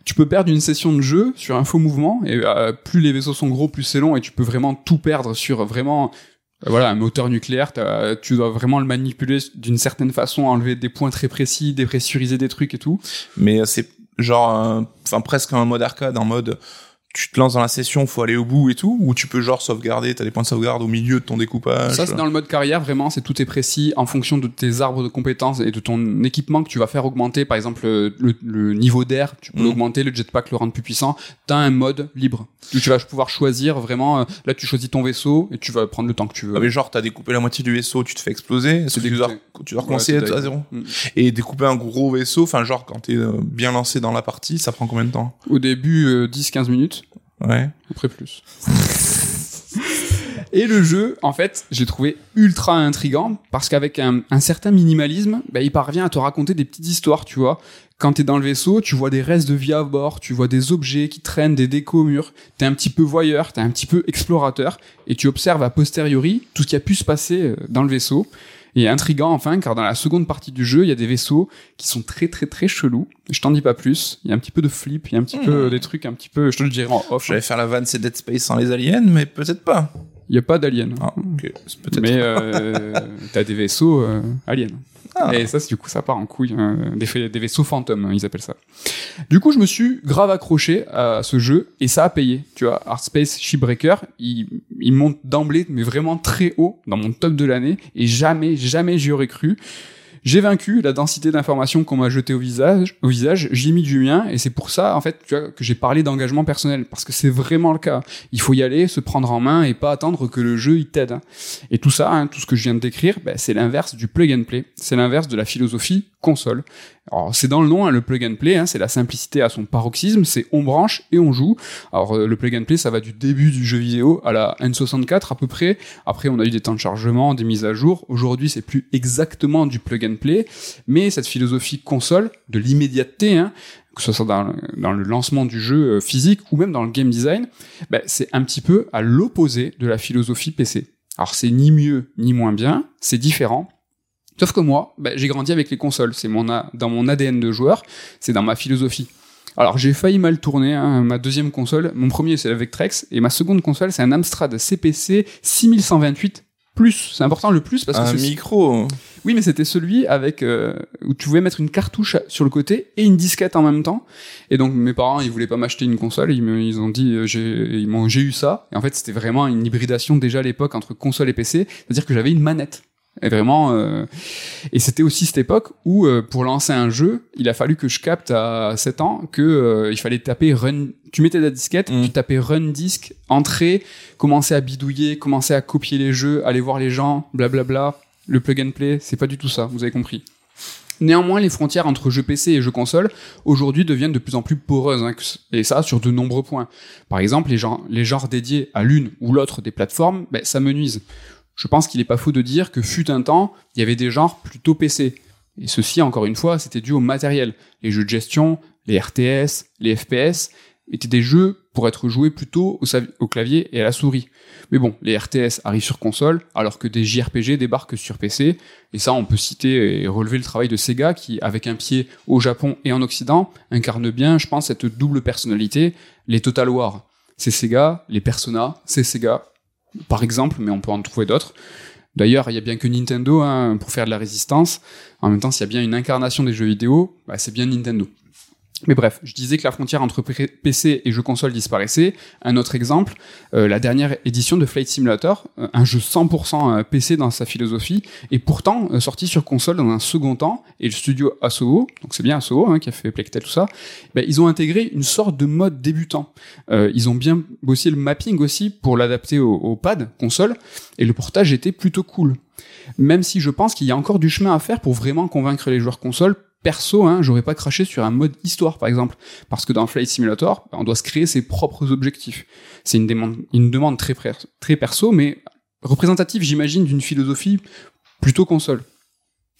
Tu peux perdre une session de jeu sur un faux mouvement et euh, plus les vaisseaux sont gros, plus c'est long et tu peux vraiment tout perdre sur vraiment euh, voilà un moteur nucléaire. Tu dois vraiment le manipuler d'une certaine façon, enlever des points très précis, dépressuriser des trucs et tout. Mais euh, c'est genre, euh, enfin presque un mode arcade, en mode tu te lances dans la session, faut aller au bout et tout, ou tu peux genre sauvegarder, t'as des points de sauvegarde au milieu de ton découpage. Ça c'est dans le mode carrière vraiment, c'est tout est précis en fonction de tes arbres de compétences et de ton équipement que tu vas faire augmenter. Par exemple le, le- niveau d'air, tu peux Mhm. l'augmenter, le jetpack le rendre plus puissant. T'as un mode libre où tu vas pouvoir choisir vraiment. euh, là tu choisis ton vaisseau et tu vas prendre le temps que tu veux. Ah, mais genre, t'as découpé la moitié du vaisseau, tu te fais exploser. Que tu dois, tu dois recommencer à zéro Mm. Et découper un gros vaisseau, enfin genre quand t'es euh, bien lancé dans la partie, ça prend combien de temps? Au début euh, 10-15 minutes, Ouais. après plus. Et le jeu, en fait, j'ai trouvé ultra intrigant parce qu'avec un, un certain minimalisme, bah, il parvient à te raconter des petites histoires, tu vois. Quand t'es dans le vaisseau, tu vois des restes de vie à bord, tu vois des objets qui traînent, des décos au mur. T'es un petit peu voyeur, t'es un petit peu explorateur et tu observes a posteriori tout ce qui a pu se passer euh, dans le vaisseau. Et intrigant enfin, car dans la seconde partie du jeu, il y a des vaisseaux qui sont très très très chelous. Je t'en dis pas plus. Il y a un petit peu de flip, il y a un petit peu euh, des trucs un petit peu, je te le dirai en off. J'allais faire la vanne, c'est Dead Space sans les aliens, mais peut-être pas. Il y a pas d'aliens. Ah, ok. C'est peut-être. Mais euh, t'as des vaisseaux euh, aliens. Ah. Et ça, c'est- du coup, ça part en couille. hein. des, vaisseaux fantômes, hein, ils appellent ça. Du coup, je me suis grave accroché à ce jeu et ça a payé. Tu vois, Artspace Shipbreaker, il, il monte d'emblée, mais vraiment très haut dans mon top de l'année. Et jamais, jamais j'y aurais cru. J'ai vaincu la densité d'informations qu'on m'a jeté au visage, au visage, j'ai mis du mien, et c'est pour ça, en fait, tu vois, que j'ai parlé d'engagement personnel, parce que c'est vraiment le cas. Il faut y aller, se prendre en main, et pas attendre que le jeu, il t'aide. Et tout ça, hein, tout ce que je viens de décrire, ben, c'est l'inverse du plug and play. C'est l'inverse de la philosophie console. Alors, c'est dans le nom, hein, le plug and play, hein, c'est la simplicité à son paroxysme, c'est on branche et on joue. Alors, euh, le plug and play, ça va du début du jeu vidéo à la N64 à peu près. Après, on a eu des temps de chargement, des mises à jour. Aujourd'hui, c'est plus exactement du plug and play, mais cette philosophie console, de l'immédiateté, hein, que ce soit dans, le- lancement du jeu euh, physique ou même dans le game design, ben, c'est un petit peu à l'opposé de la philosophie PC. Alors c'est ni mieux ni moins bien, c'est différent. Sauf que moi, ben, j'ai grandi avec les consoles. C'est mon a- dans mon ADN de joueur, c'est dans ma philosophie. Alors j'ai failli mal tourner. hein, ma deuxième console, mon premier c'est la Vectrex et ma seconde console c'est un Amstrad CPC 6128 plus. C'est important le plus parce que un ce- micro. oui, mais c'était celui avec euh, où tu pouvais mettre une cartouche sur le côté et une disquette en même temps. Et donc mes parents, ils voulaient pas m'acheter une console, ils me, ils ont dit euh, j'ai ils m'ont j'ai eu ça. Et en fait, c'était vraiment une hybridation déjà à l'époque entre console et PC, c'est-à-dire que j'avais une manette. Et vraiment euh, et c'était aussi cette époque où euh, pour lancer un jeu, il a fallu que je capte à 7 ans que euh, il fallait taper run tu mettais la disquette, Mm. tu tapais run disque, entrée, commencer à bidouiller, commencer à copier les jeux, aller voir les gens, blablabla. Le plug and play, c'est pas du tout ça, vous avez compris. Néanmoins, les frontières entre jeux PC et jeux console aujourd'hui deviennent de plus en plus poreuses, hein, et ça sur de nombreux points. Par exemple, les, genres, les genres dédiés à l'une ou l'autre des plateformes, ben, ça me nuise. Je pense qu'il est pas faux de dire que fut un temps, il y avait des genres plutôt PC. Et ceci, encore une fois, c'était dû au matériel. Les jeux de gestion, les RTS, les FPS étaient des jeux pour être joués plutôt au, au clavier et à la souris. Mais bon, les RTS arrivent sur console, alors que des JRPG débarquent sur PC. Et ça, on peut citer et relever le travail de Sega, qui, avec un pied au Japon et en Occident, incarne bien, je pense, cette double personnalité, les Total War. C'est Sega, les Persona, c'est Sega, par exemple, mais on peut en trouver d'autres. D'ailleurs, il y a bien que Nintendo hein, pour faire de la résistance. En même temps, s'il y a bien une incarnation des jeux vidéo, bah, c'est bien Nintendo. Mais bref, je disais que la frontière entre PC et jeux console disparaissait. Un autre exemple, euh, la dernière édition de Flight Simulator, euh, un jeu 100% PC dans sa philosophie, et pourtant euh, sorti sur console dans un second temps. Et le studio Asobo, donc c'est bien Asobo hein, qui a fait Plectel tout ça, ben, ils ont intégré une sorte de mode débutant. ils ont bien bossé le mapping aussi pour l'adapter au, au pad console, et le portage était plutôt cool. Même si je pense qu'il y a encore du chemin à faire pour vraiment convaincre les joueurs console perso, hein, j'aurais pas craché sur un mode histoire par exemple, parce que dans Flight Simulator, on doit se créer ses propres objectifs. C'est une demande, une demande très, perso, mais représentative, j'imagine, d'une philosophie plutôt console.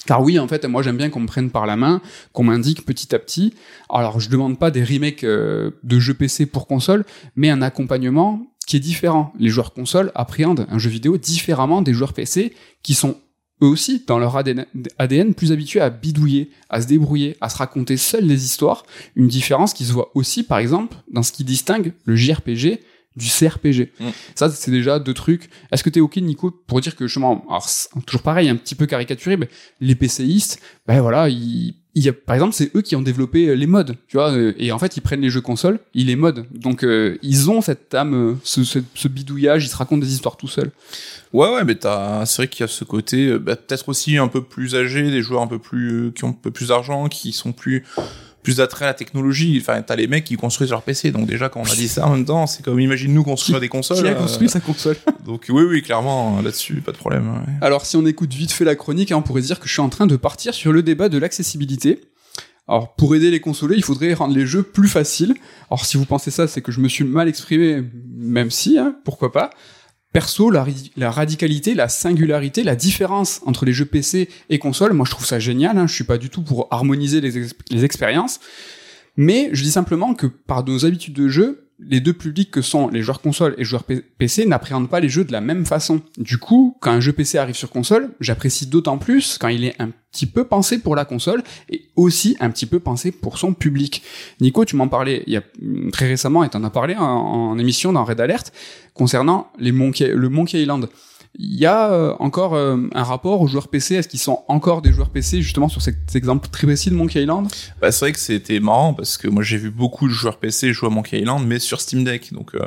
Car oui, en fait, moi j'aime bien qu'on me prenne par la main, qu'on m'indique petit à petit. Alors je demande pas des remakes euh, de jeux PC pour console, mais un accompagnement qui est différent. Les joueurs console appréhendent un jeu vidéo différemment des joueurs PC qui sont eux aussi, dans leur ADN, plus habitués à bidouiller, à se débrouiller, à se raconter seuls des histoires. Une différence qui se voit aussi, par exemple, dans ce qui distingue le JRPG du CRPG. Mm. Ça, c'est déjà deux trucs. Est-ce que t'es ok, Nico, pour dire que, justement, alors, toujours pareil, un petit peu caricaturé, mais les PCistes, ben voilà, ils, par exemple, c'est eux qui ont développé les modes, tu vois, euh, et en fait, ils prennent les jeux consoles, ils les modent. Donc, euh, ils ont cette âme, euh, ce, ce, bidouillage, ils se racontent des histoires tout seuls. Ouais, ouais, mais t'as, c'est vrai qu'il y a ce côté, bah, peut-être aussi un peu plus âgé, des joueurs un peu plus, qui ont un peu plus d'argent, qui sont plus, plus d'attrait à la technologie. Enfin, t'as les mecs qui construisent leur PC. Donc déjà, quand on a dit ça en même temps, c'est comme imagine nous construire des consoles. Qui a construit sa console? Donc oui, oui, clairement là-dessus, pas de problème. Alors si on écoute vite fait la chronique, hein, on pourrait dire que je suis en train de partir sur le débat de l'accessibilité. Alors pour aider les consolés, il faudrait rendre les jeux plus faciles. Alors si vous pensez ça, c'est que je me suis mal exprimé, même si, hein, pourquoi pas. Perso, la, radicalité, la singularité, la différence entre les jeux PC et console, moi je trouve ça génial. Hein, je suis pas du tout pour harmoniser les expériences, mais je dis simplement que par nos habitudes de jeu, les deux publics que sont les joueurs console et joueurs PC n'appréhendent pas les jeux de la même façon. Du coup, quand un jeu PC arrive sur console, j'apprécie d'autant plus quand il est un petit peu pensé pour la console et aussi un petit peu pensé pour son public. Nico, tu m'en parlais il y a très récemment et t'en as parlé en, émission dans Red Alert concernant le Monkey Island. Il y a euh, encore euh, un rapport aux joueurs PC. Est-ce qu'ils sont encore des joueurs PC justement sur cet exemple très précis de Monkey Island? Bah, C'est vrai que c'était marrant parce que moi j'ai vu beaucoup de joueurs PC jouer à Monkey Island, mais sur Steam Deck. Donc euh,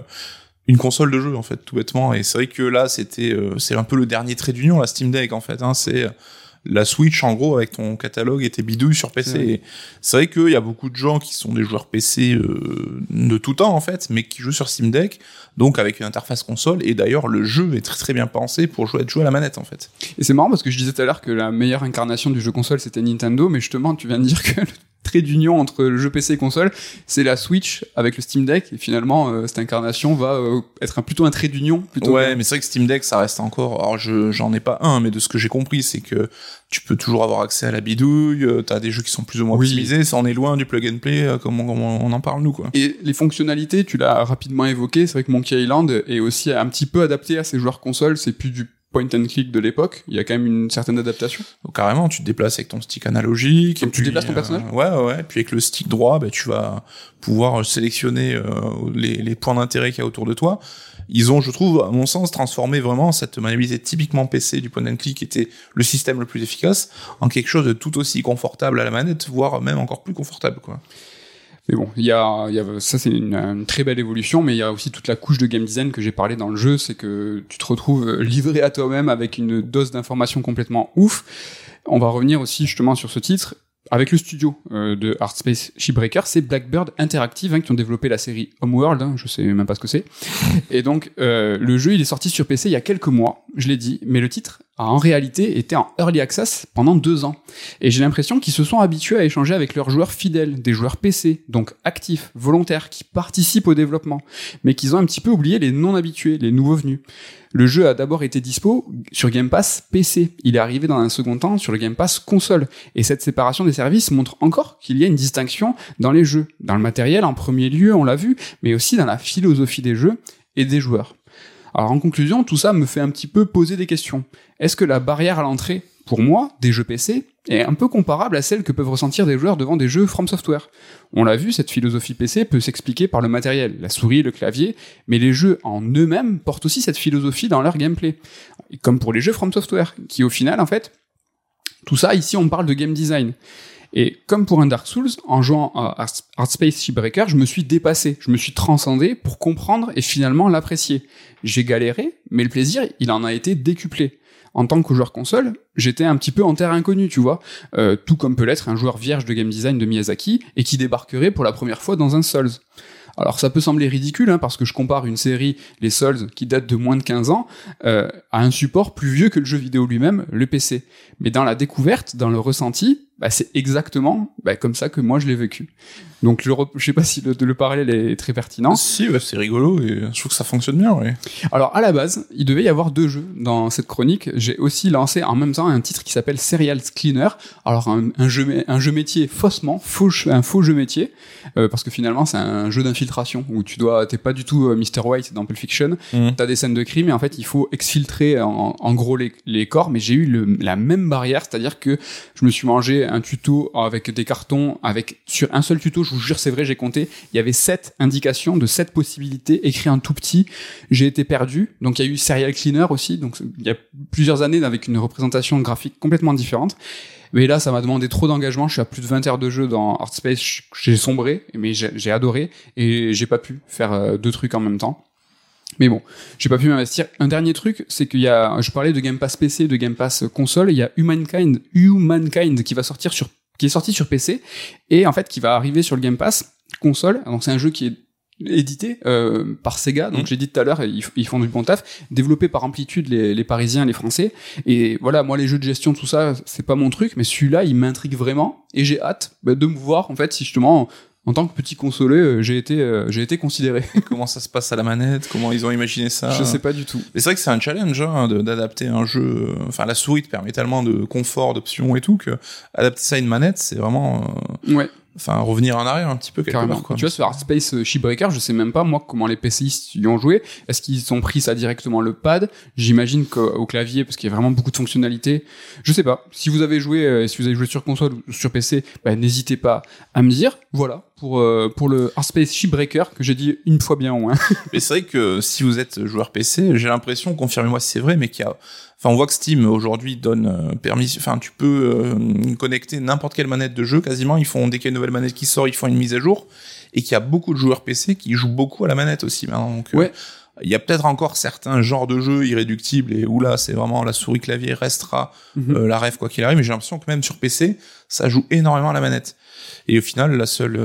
une console de jeu en fait, tout bêtement. Et c'est vrai que là c'était c'est un peu le dernier trait d'union la Steam Deck en fait. Hein, c'est la Switch en gros avec ton catalogue et tes bidouilles sur PC. C'est vrai qu'il y a beaucoup de gens qui sont des joueurs PC euh, de tout temps en fait, mais qui jouent sur Steam Deck, donc avec une interface console. Et d'ailleurs, le jeu est très très bien pensé pour jouer, être joué à la manette en fait. Et c'est marrant parce que je disais tout à l'heure que la meilleure incarnation du jeu console c'était Nintendo, mais justement tu viens de dire que trait d'union entre le jeu PC et console, c'est la Switch avec le Steam Deck. Et finalement, euh, cette incarnation va euh, être un, plutôt un trait d'union. Ouais, mais c'est vrai que Steam Deck, ça reste encore. Alors, je j'en ai pas un, mais de ce que j'ai compris, c'est que tu peux toujours avoir accès à la bidouille. Euh, t'as des jeux qui sont plus ou moins optimisés. Ça en est loin du plug and play, comme on, on, en parle nous, quoi. Et les fonctionnalités, tu l'as rapidement évoqué. C'est vrai que Monkey Island est aussi un petit peu adapté à ces joueurs console. C'est plus du point and click de l'époque, il y a quand même une certaine adaptation. Donc, carrément, tu te déplaces avec ton stick analogique. Donc tu déplaces ton personnage euh, Ouais, ouais. Puis avec le stick droit, bah, tu vas pouvoir sélectionner euh, les, les, points d'intérêt qu'il y a autour de toi. Ils ont, je trouve, à mon sens, transformé vraiment cette maniabilité typiquement PC du point and click qui était le système le plus efficace en quelque chose de tout aussi confortable à la manette, voire même encore plus confortable, quoi. Mais bon, il y a, ça c'est une, très belle évolution, mais il y a aussi toute la couche de game design que j'ai parlé dans le jeu, c'est que tu te retrouves livré à toi-même avec une dose d'informations complètement ouf. On va revenir aussi justement sur ce titre avec le studio euh, de Artspace Shipbreaker, c'est Blackbird Interactive hein, qui ont développé la série Homeworld, hein, je sais même pas ce que c'est. Et donc euh, le jeu il est sorti sur PC il y a quelques mois, je l'ai dit, mais le titre a en réalité été en early access pendant deux ans. Et j'ai l'impression qu'ils se sont habitués à échanger avec leurs joueurs fidèles, des joueurs PC, donc actifs, volontaires, qui participent au développement, mais qu'ils ont un petit peu oublié les non habitués, les nouveaux venus. Le jeu a d'abord été dispo sur Game Pass PC. Il est arrivé dans un second temps sur le Game Pass console. Et cette séparation des services montre encore qu'il y a une distinction dans les jeux. Dans le matériel en premier lieu, on l'a vu, mais aussi dans la philosophie des jeux et des joueurs. Alors en conclusion, tout ça me fait un petit peu poser des questions. Est-ce que la barrière à l'entrée, pour moi, des jeux PC, est un peu comparable à celle que peuvent ressentir des joueurs devant des jeux From Software. On l'a vu, cette philosophie PC peut s'expliquer par le matériel, la souris, le clavier, mais les jeux en eux-mêmes portent aussi cette philosophie dans leur gameplay. Comme pour les jeux From Software, qui au final, en fait, tout ça, ici on parle de game design. Et comme pour un Dark Souls, en jouant à Artspace Shipbreaker, je me suis dépassé, je me suis transcendé pour comprendre et finalement l'apprécier. J'ai galéré, mais le plaisir, il en a été décuplé en tant que joueur console, j'étais un petit peu en terre inconnue, tu vois. Euh, tout comme peut l'être un joueur vierge de game design de Miyazaki et qui débarquerait pour la première fois dans un Souls. Alors ça peut sembler ridicule, hein, parce que je compare une série, les Souls, qui date de moins de 15 ans, euh, à un support plus vieux que le jeu vidéo lui-même, le PC. Mais dans la découverte, dans le ressenti, bah, c'est exactement bah, comme ça que moi je l'ai vécu. Donc je, je sais pas si le, le, parallèle est très pertinent. Si, c'est rigolo et je trouve que ça fonctionne bien. Alors à la base, il devait y avoir deux jeux dans cette chronique. J'ai aussi lancé en même temps un titre qui s'appelle Serial Cleaner. Alors un, un, jeu un jeu métier faussement, faux, un faux jeu métier, euh, parce que finalement c'est un jeu d'infiltration où tu dois, t'es pas du tout euh, Mr White dans Pulp Fiction. Mmh. T'as des scènes de crime et en fait il faut exfiltrer en, en gros les, les, corps. Mais j'ai eu le, la même barrière, c'est-à-dire que je me suis mangé un tuto avec des cartons, avec sur un seul tuto, je vous jure, c'est vrai, j'ai compté, il y avait sept indications de sept possibilités, écrit en tout petit. J'ai été perdu. Donc il y a eu Serial Cleaner aussi, donc il y a plusieurs années avec une représentation graphique complètement différente. Mais là, ça m'a demandé trop d'engagement. Je suis à plus de 20 heures de jeu dans Artspace. J'ai sombré, mais j'ai adoré et j'ai pas pu faire euh, deux trucs en même temps. Mais bon, j'ai pas pu m'investir. Un dernier truc, c'est qu'il y a, je parlais de Game Pass PC, de Game Pass console, il y a Humankind, Humankind qui va sortir sur, qui est sorti sur PC et en fait qui va arriver sur le Game Pass console. Donc c'est un jeu qui est édité euh, par Sega, donc mm. j'ai dit tout à l'heure, ils, font du bon taf, développé par Amplitude, les, les, Parisiens, les Français. Et voilà, moi les jeux de gestion, tout ça, c'est pas mon truc, mais celui-là, il m'intrigue vraiment, et j'ai hâte bah, de me voir en fait si justement en tant que petit consolé, euh, j'ai été, euh, j'ai été considéré. comment ça se passe à la manette? Comment ils ont imaginé ça? Je sais pas du tout. Mais c'est vrai que c'est un challenge hein, d'adapter un jeu. Euh, enfin, la souris te permet tellement de confort, d'options et tout que adapter ça à une manette, c'est vraiment. Ouais enfin revenir en arrière un petit peu quelque part, Tu vois, sur Space euh, Shipbreaker, je sais même pas moi comment les PCistes y ont joué. Est-ce qu'ils ont pris ça directement le pad? J'imagine qu'au clavier, parce qu'il y a vraiment beaucoup de fonctionnalités. Je sais pas. Si vous avez joué, euh, si vous avez joué sur console ou sur PC, bah, n'hésitez pas à me dire. Voilà pour euh, pour le Space Shipbreaker que j'ai dit une fois bien au moins. mais c'est vrai que si vous êtes joueur PC, j'ai l'impression, confirmez-moi si c'est vrai, mais qu'il y a Enfin, on voit que Steam aujourd'hui donne euh, permis, enfin, tu peux euh, connecter n'importe quelle manette de jeu quasiment. Ils font dès qu'il y a une nouvelle manette qui sort, ils font une mise à jour, et qu'il y a beaucoup de joueurs PC qui jouent beaucoup à la manette aussi. Donc, euh, ouais. il y a peut-être encore certains genres de jeux irréductibles et où là c'est vraiment la souris clavier restera mhm. la rêve quoi qu'il arrive mais j'ai l'impression que même sur PC ça joue énormément à la manette et au final la seule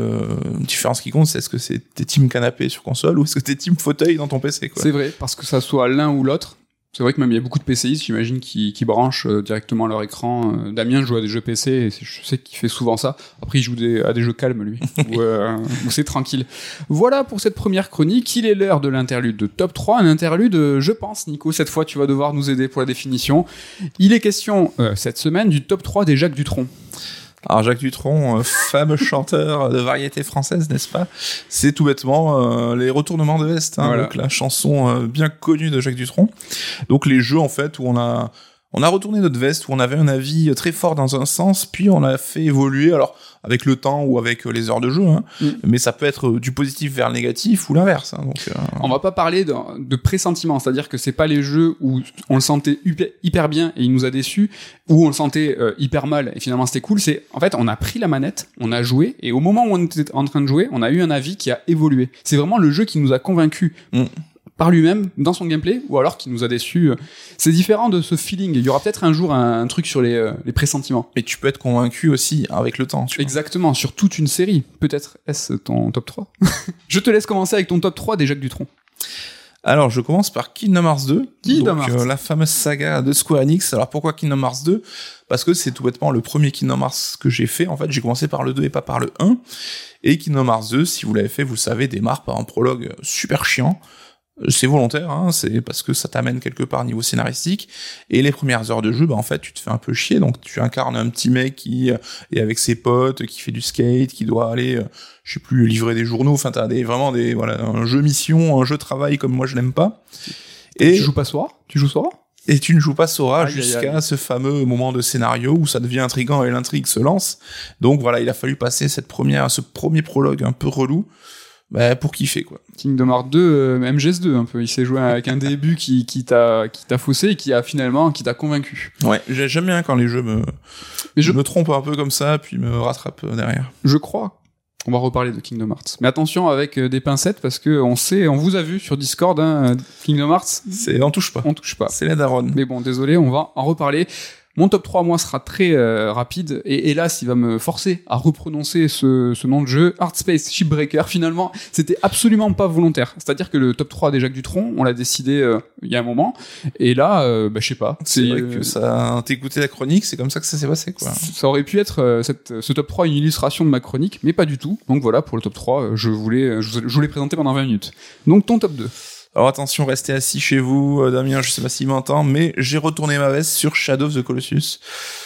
différence qui compte c'est est-ce que c'est tes team canapé sur console ou est-ce que t'es team fauteuil dans ton PC c'est vrai parce que ça soit l'un ou l'autre c'est vrai que même il y a beaucoup de PCistes, j'imagine, qui, qui branchent euh, directement leur écran. Euh, Damien joue à des jeux PC et je sais qu'il fait souvent ça. Après, il joue des, à des jeux calmes, lui, euh, où, c'est tranquille. Voilà pour cette première chronique. Il est l'heure de l'interlude de top 3. Un interlude, je pense, Nico, cette fois, tu vas devoir nous aider pour la définition. Il est question, cette semaine, du top 3 des Jacques Dutronc. Alors Jacques Dutronc, euh, fameux chanteur de variété française, n'est-ce pas? C'est tout bêtement euh, les retournements de veste, hein, donc la chanson euh, bien connue de Jacques Dutronc. Donc les jeux en fait où on a on a retourné notre veste où on avait un avis très fort dans un sens, puis on a fait évoluer. Alors avec le temps ou avec euh, les heures de jeu, hein. mm. mais ça peut être euh, du positif vers le négatif ou l'inverse. Hein, donc, euh... On va pas parler de, de pressentiment, c'est-à-dire que c'est pas les jeux où on le sentait hyper bien et il nous a déçus, ou on le sentait euh, hyper mal et finalement c'était cool. C'est en fait on a pris la manette, on a joué et au moment où on était en train de jouer, on a eu un avis qui a évolué. C'est vraiment le jeu qui nous a convaincus. Mm par lui-même dans son gameplay ou alors qui nous a déçus. C'est différent de ce feeling. Il y aura peut-être un jour un, truc sur les, euh, les, pressentiments. Et tu peux être convaincu aussi avec le temps. Exactement, sur toute une série. Peut-être est-ce ton top 3 Je te laisse commencer avec ton top 3 des Jacques Dutronc. Alors, je commence par Kingdom Hearts 2. Kingdom Hearts. Euh, la fameuse saga de Square Enix. Alors, pourquoi Kingdom Hearts 2 Parce que c'est tout bêtement le premier Kingdom Hearts que j'ai fait. En fait, j'ai commencé par le 2 et pas par le 1. Et Kingdom Hearts 2, si vous l'avez fait, vous le savez, démarre par un prologue super chiant c'est volontaire, hein, c'est parce que ça t'amène quelque part niveau scénaristique. Et les premières heures de jeu, bah en fait, tu te fais un peu chier. Donc tu incarnes un petit mec qui est avec ses potes, qui fait du skate, qui doit aller, euh, je sais plus, livrer des journaux. Enfin, t'as des vraiment des voilà un jeu mission, un jeu travail comme moi je l'aime pas. Et tu joues pas Sora? Tu joues Sora? Et tu ne joues pas Sora jusqu'à ce fameux moment de scénario où ça devient intrigant et l'intrigue se lance. Donc voilà, il a fallu passer cette première, ce premier prologue un peu relou bah, pour kiffer quoi. Kingdom Hearts 2, euh, MGS2 un peu. Il s'est joué avec un début qui, qui t'a qui t'a faussé et qui a finalement qui t'a convaincu. Ouais, j'ai- j'aime bien quand les jeux me, Mais je- me trompent un peu comme ça, puis me rattrapent derrière. Je crois. On va reparler de Kingdom Hearts. Mais attention avec euh, des pincettes parce que on sait, on vous a vu sur Discord, hein, euh, Kingdom Hearts, C'est, on touche pas. on touche pas. C'est la daronne. Mais bon, désolé, on va en reparler. Mon top 3, moi, sera très euh, rapide. Et hélas, il va me forcer à reprononcer ce, ce nom de jeu. Art Space Shipbreaker, finalement, c'était absolument pas volontaire. C'est-à-dire que le top 3 des Jacques Dutronc, on l'a décidé euh, il y a un moment. Et là, euh, bah, je sais pas. C'est vrai euh, que ça, t'écoutais la chronique, c'est comme ça que ça s'est passé, quoi. Ça aurait pu être euh, cette, ce top 3 une illustration de ma chronique, mais pas du tout. Donc voilà, pour le top 3, euh, je voulais, euh, je, vous- je voulais présenter pendant 20 minutes. Donc ton top 2. Alors attention, restez assis chez vous, euh, Damien, je sais pas s'il m'entend, mais j'ai retourné ma veste sur Shadow of the Colossus.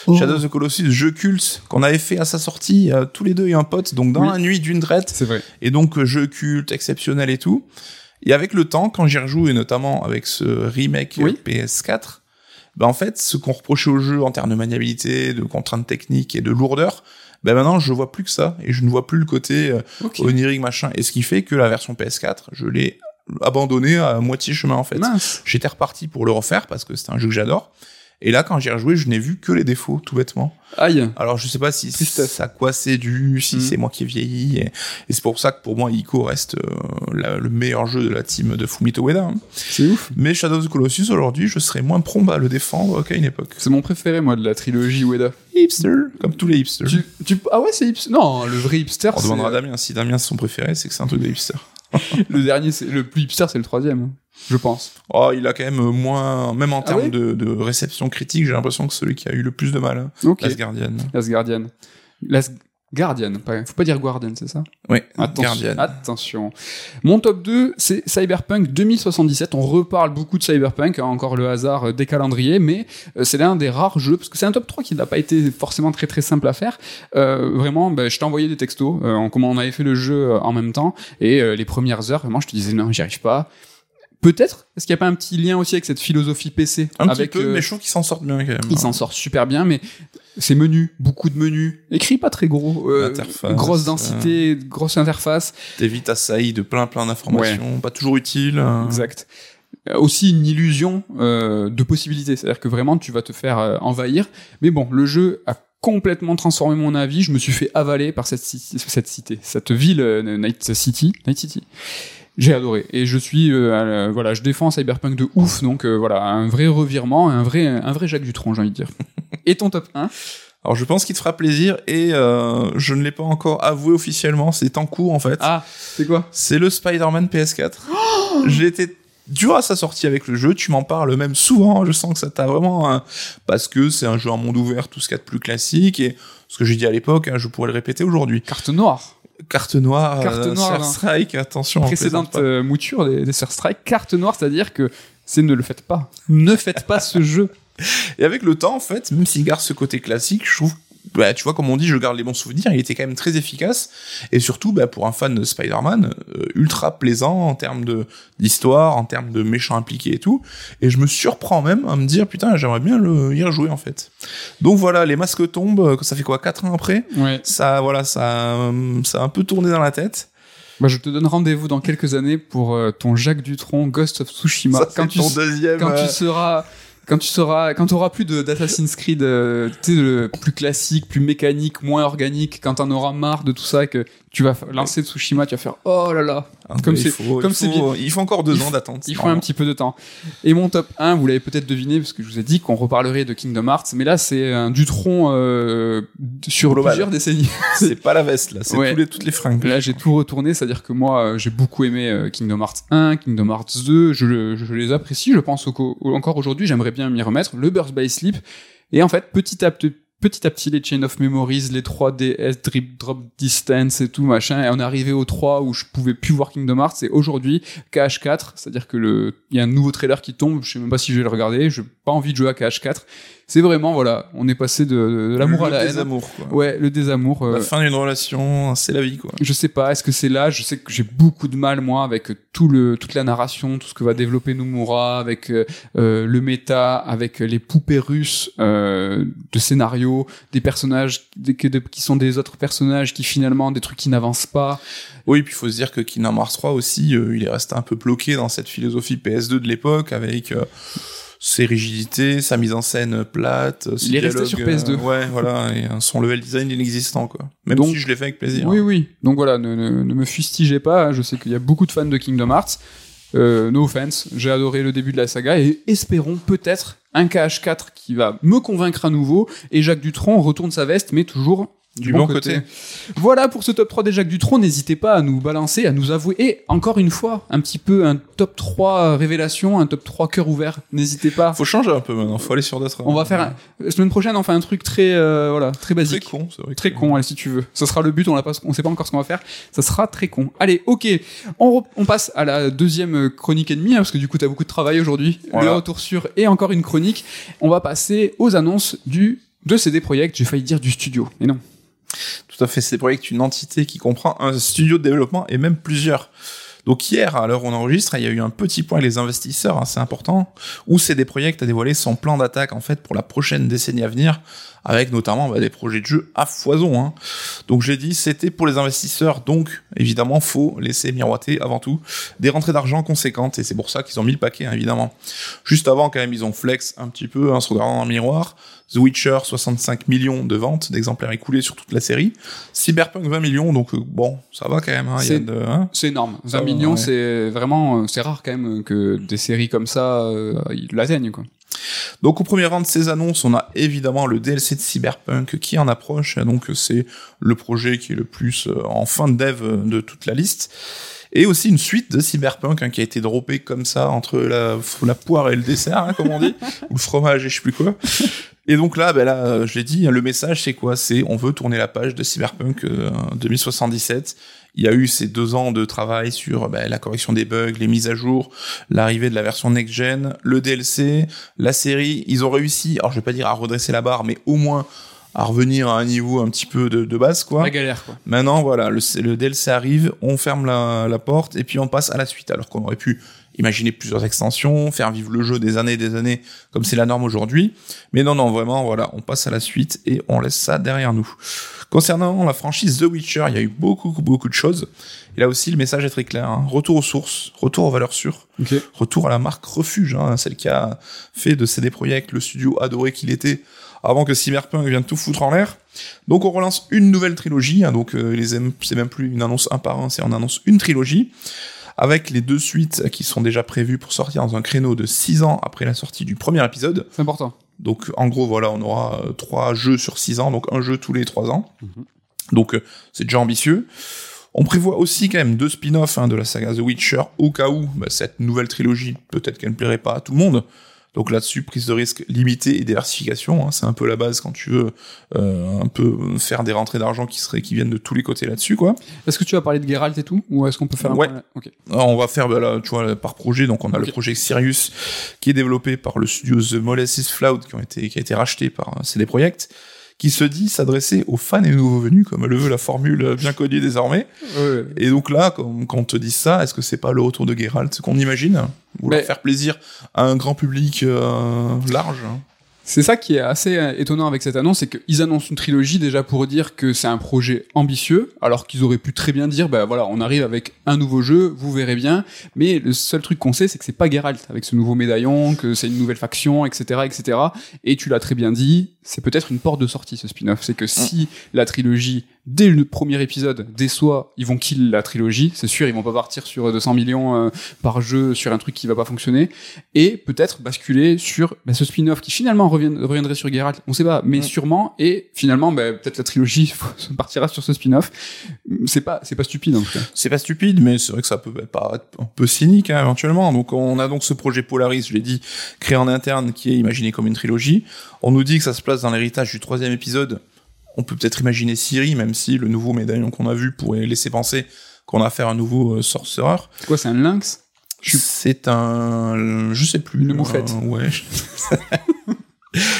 Oh. Shadow of the Colossus, jeu culte qu'on avait fait à sa sortie, euh, tous les deux et un pote, donc dans Oui. la nuit d'une traite, C'est vrai. et donc euh, jeu culte, exceptionnel et tout. Et avec le temps, quand j'y rejoue, et notamment avec ce remake euh, Oui. PS4, bah en fait, ce qu'on reprochait au jeu en termes de maniabilité, de contraintes techniques et de lourdeur, ben maintenant je vois plus que ça, et je ne vois plus le côté euh, Ok. onirique machin, et ce qui fait que la version PS4, je l'ai abandonné à moitié chemin en fait. J'étais reparti pour le refaire parce que c'est un jeu que j'adore. Et là, quand j'y ai rejoué, je n'ai vu que les défauts, tout bêtement. Aïe. Alors, je sais pas si ça à quoi c'est dû, si Mm. c'est moi qui ai vieilli. Et, et c'est pour ça que pour moi, Ico reste euh, la- le meilleur jeu de la team de Fumito Ueda. hein. C'est ouf. Mais Shadow of the Colossus, aujourd'hui, je serais moins prompt à le défendre qu'à une époque. C'est mon préféré, moi, de la trilogie Ueda. Hipster, comme tous les hipsters. Tu, tu- ah ouais, c'est hipster. Non, le vrai hipster, On demandera à Damien si Damien c'est son préféré, c'est que c'est un truc de hipster. le dernier, c'est le plus hipster, c'est le troisième, je pense. Oh, il a quand même moins, même en Ah termes de, de réception critique, j'ai l'impression que celui qui a eu le plus de mal, hein, Ok. Last Guardian. Last Guardian. Last Guardian, pas- faut pas dire Guardian, c'est ça Oui, Attention. Guardian. Attention. Mon top 2, c'est Cyberpunk 2077. On reparle beaucoup de Cyberpunk, hein, encore le hasard euh, des calendriers, mais euh, c'est l'un des rares jeux, parce que c'est un top 3 qui n'a pas été forcément très très simple à faire. Euh, vraiment, bah, je t'ai envoyé des textos, euh, en comment on avait fait le jeu en même temps, et euh, les premières heures, vraiment, je te disais non, j'y arrive pas. Peut-être, est-ce qu'il n'y a pas un petit lien aussi avec cette philosophie PC Un avec, petit peu, mais je trouve qu'ils s'en sortent bien quand même. il s'en sort super bien, mais c'est menus, beaucoup de menus, écrit pas très gros, euh, grosse densité, grosse interface, T'évites assailli de plein plein d'informations, pas toujours utiles. hein. exact. Euh, Aussi une illusion euh, de possibilités, c'est-à-dire que vraiment tu vas te faire euh, envahir. Mais bon, le jeu a complètement transformé mon avis. Je me suis fait avaler par cette, cette cité, cette ville euh, Night City, Night City. J'ai adoré et je suis euh, voilà, je défends Cyberpunk de ouf, donc euh, voilà un vrai revirement, un vrai un vrai Jacques Dutronc, j'ai envie de dire. Et ton top 1 Alors je pense qu'il te fera plaisir et euh, je ne l'ai pas encore avoué officiellement, c'est en cours en fait. Ah, c'est quoi? C'est le Spider-Man PS4. J'ai été dur à sa sortie avec le jeu, tu m'en parles même souvent, je sens que ça t'a vraiment... hein, parce que c'est un jeu en monde ouvert, tout ce qu'il y a de plus classique, et ce que j'ai dit à l'époque, hein, je pourrais le répéter aujourd'hui. Carte noire. Carte noire, Carte euh, noire, Sur hein. Strike, attention. on précédente euh, mouture des, Strike, carte noire, c'est-à-dire que c'est ne le faites pas. Ne faites pas ce jeu. Et avec le temps, en fait, même s'il garde ce côté classique, je trouve, bah, tu vois, comme on dit, je garde les bons souvenirs, il était quand même très efficace, et surtout, bah, pour un fan de Spider-Man, euh, ultra plaisant en termes de d'histoire, en termes de méchants impliqués et tout, et je me surprends même à me dire, putain, j'aimerais bien le, y rejouer, en fait. Donc voilà, les masques tombent, euh, ça fait quoi, 4 ans après? Ouais. Ça, voilà, ça, euh, ça a un peu tourné dans la tête. Bah, je te donne rendez-vous dans quelques années pour euh, ton Jacques Dutronc Ghost of Tsushima. ça, quand tu, ton deuxième... quand euh, tu seras quand tu quand auras plus de d'Assassin's Creed euh, tu sais le plus classique plus mécanique moins organique quand t'en auras marre de tout ça que tu vas lancer Tsushima tu vas faire oh là là hein, comme c'est- comme c'est faut- Il faut encore deux Il ans d'attente. Il faut un petit peu de temps. Et mon top 1, vous l'avez peut-être deviné, parce que je vous ai dit qu'on reparlerait de Kingdom Hearts, mais là, c'est un Dutron euh, sur Global. plusieurs décennies. C'est pas la veste, là, c'est Ouais. tous les, toutes les fringues. Là, j'ai tout retourné, c'est-à-dire que moi, euh, j'ai beaucoup aimé euh, Kingdom Hearts 1, Kingdom Hearts 2, je, le- je les apprécie, je pense au encore aujourd'hui, j'aimerais bien m'y remettre, le Burst by Sleep, et en fait, petit à petit, petit à petit, les Chain of Memories, les 3DS, Drip Drop Distance et tout, machin, et on est arrivé au 3 où je pouvais plus voir Kingdom Hearts, et aujourd'hui, KH4, c'est-à-dire que le, il y a un nouveau trailer qui tombe, je sais même pas si je vais le regarder, j'ai pas envie de jouer à KH4, C'est vraiment, voilà, on est passé de, de l'amour à la le haine. désamour, quoi. Ouais, le désamour. euh, La fin d'une relation, c'est la vie, quoi. je sais pas, est-ce que c'est là? Je sais que j'ai beaucoup de mal moi avec tout le toute la narration, tout ce que va développer Nomura, avec euh, euh, le méta, avec les poupées russes euh, de scénario, des personnages des- qui sont des autres personnages qui finalement des trucs qui n'avancent pas. Oui, puis il faut se dire que Kingdom Hearts 3 aussi, euh, il est resté un peu bloqué dans cette philosophie PS2 de l'époque, avec euh, ses rigidités, sa mise en scène plate. ses Il est resté sur PS2. euh, ouais, voilà, et euh, son level design inexistant, quoi. Même Donc- si je l'ai fait avec plaisir. Oui, oui. Donc voilà, ne, ne, ne me fustigez pas. hein. Je sais qu'il y a beaucoup de fans de Kingdom Hearts. Euh, no offense, j'ai adoré le début de la saga et espérons peut-être un KH4 qui va me convaincre à nouveau et Jacques Dutronc retourne sa veste, mais toujours Du bon côté. Voilà pour ce top 3 des Jacques Dutronc. N'hésitez pas à nous balancer, à nous avouer. Et encore une fois, un petit peu un top 3 révélation, un top 3 cœur ouvert. N'hésitez pas. Faut changer un peu maintenant, faut aller sur d'autres. On va faire un... la semaine prochaine, on fait un truc très euh, voilà, très Très basique. con, c'est vrai. Très con, allez, si tu veux. Ça sera le but, on pas, on sait pas encore ce qu'on va faire. Ça sera très con. Allez, ok. On, re- on passe à la deuxième euh, chronique et demie, hein, parce que du coup, t'as beaucoup de travail aujourd'hui. Voilà. Le retour sur et encore une chronique. On va passer aux annonces du, de CD Projekt. J'ai failli dire du studio. Mais non. Tout à fait, c'est Projekt une entité qui comprend un studio de développement et même plusieurs. Donc hier, à l'heure où on enregistre, il y a eu un petit point avec les investisseurs, hein, c'est important, où CD Projekt a dévoilé son plan d'attaque en fait pour la prochaine décennie à venir, avec notamment bah, des projets de jeux à foison. Hein. Donc j'ai dit, c'était pour les investisseurs, donc évidemment, faut laisser miroiter avant tout des rentrées d'argent conséquentes, et c'est pour ça qu'ils ont mis le paquet, hein, évidemment. Juste avant, quand même, ils ont flex un petit peu, hein, se regardant dans le miroir. The Witcher, 65 millions de ventes d'exemplaires écoulés sur toute la série. Cyberpunk, 20 millions, donc euh, bon, ça va quand même. Hein, C'est- hein. Énorme. 20 Ça va, millions, ouais. c'est vraiment, euh, c'est rare quand même que des séries comme ça, euh, ils l'atteignent, quoi. Donc au premier rang de ces annonces, on a évidemment le DLC de Cyberpunk qui en approche. Donc c'est le projet qui est le plus euh, en fin de dev euh, de toute la liste. Et aussi une suite de Cyberpunk hein, qui a été droppée comme ça entre la, la poire et le dessert, hein, comme on dit, ou le fromage et je sais plus quoi. Et donc là, ben là, euh, je l'ai dit, le message c'est quoi? C'est on veut tourner la page de Cyberpunk euh, 2077. Il y a eu ces deux ans de travail sur ben, la correction des bugs, les mises à jour, l'arrivée de la version next-gen, le DLC, la série. Ils ont réussi, alors je vais pas dire à redresser la barre, mais au moins à revenir à un niveau un petit peu de, de base, quoi. La galère, quoi. Maintenant, voilà, le, le DLC arrive, on ferme la, la porte et puis on passe à la suite. Alors qu'on aurait pu imaginer plusieurs extensions, faire vivre le jeu des années et des années, comme c'est la norme aujourd'hui. Mais non, non, vraiment, voilà, on passe à la suite et on laisse ça derrière nous. Concernant la franchise The Witcher, il y a eu beaucoup, beaucoup de choses. Et là aussi, le message est très clair. hein. Retour aux sources, retour aux valeurs sûres, Ok. retour à la marque Refuge, hein, celle qui a fait de CD Projekt le studio adoré qu'il était avant que Cyberpunk vienne tout foutre en l'air. Donc on relance une nouvelle trilogie, hein, donc euh, c'est même plus une annonce un par un, c'est on annonce une trilogie avec les deux suites qui sont déjà prévues pour sortir dans un créneau de 6 ans après la sortie du premier épisode. C'est important. Donc en gros voilà, on aura euh, trois jeux sur 6 ans, donc un jeu tous les 3 ans. Donc euh, c'est déjà ambitieux. On prévoit aussi quand même deux spin-offs hein, de la saga The Witcher au cas où bah, cette nouvelle trilogie, peut-être qu'elle ne plairait pas à tout le monde. Donc là-dessus, prise de risque limitée et diversification, hein, c'est un peu la base quand tu veux euh, un peu faire des rentrées d'argent qui seraient qui viennent de tous les côtés là-dessus, quoi. Est-ce que tu vas parler de Geralt et tout Ou est-ce qu'on peut faire un Ouais. point. Alors, on va faire bah, là, tu vois, par projet. Donc, on a le projet Sirius qui est développé par le studio The Molasses Cloud qui, ont été, qui a été racheté par euh, CD Projekt, qui se dit s'adresser aux fans et nouveaux venus, comme le veut la formule bien connue désormais. Ouais. Et donc là, quand, quand on te dit ça, est-ce que c'est pas le retour de Geralt qu'on imagine Vouloir Mais- faire plaisir à un grand public euh, large. C'est ça qui est assez euh, étonnant avec cette annonce, c'est qu'ils annoncent une trilogie déjà pour dire que c'est un projet ambitieux, alors qu'ils auraient pu très bien dire, bah voilà, on arrive avec un nouveau jeu, vous verrez bien. Mais le seul truc qu'on sait, c'est que c'est pas Geralt avec ce nouveau médaillon, que c'est une nouvelle faction, etc., etc. Et tu l'as très bien dit, c'est peut-être une porte de sortie ce spin-off. C'est que si la trilogie dès le premier épisode déçoit, ils vont kill la trilogie, c'est sûr, ils vont pas partir sur 200 millions euh, par jeu sur un truc qui va pas fonctionner, et peut-être basculer sur bah, ce spin-off qui finalement reviendrait sur Geralt, on sait pas, mais Mm. sûrement, et finalement, bah, peut-être la trilogie partira sur ce spin-off. C'est pas, c'est pas stupide en tout cas. C'est pas stupide, mais c'est vrai que ça peut paraître un peu cynique hein, éventuellement. Donc on a donc ce projet Polaris, je l'ai dit, créé en interne, qui est imaginé comme une trilogie. On nous dit que ça se place dans l'héritage du troisième épisode. On peut peut-être imaginer Siri, même si le nouveau médaillon qu'on a vu pourrait laisser penser qu'on a affaire à un nouveau euh, sorcerer. C'est quoi, c'est un lynx? C'est un, je sais plus, Une moufette. un- ouais.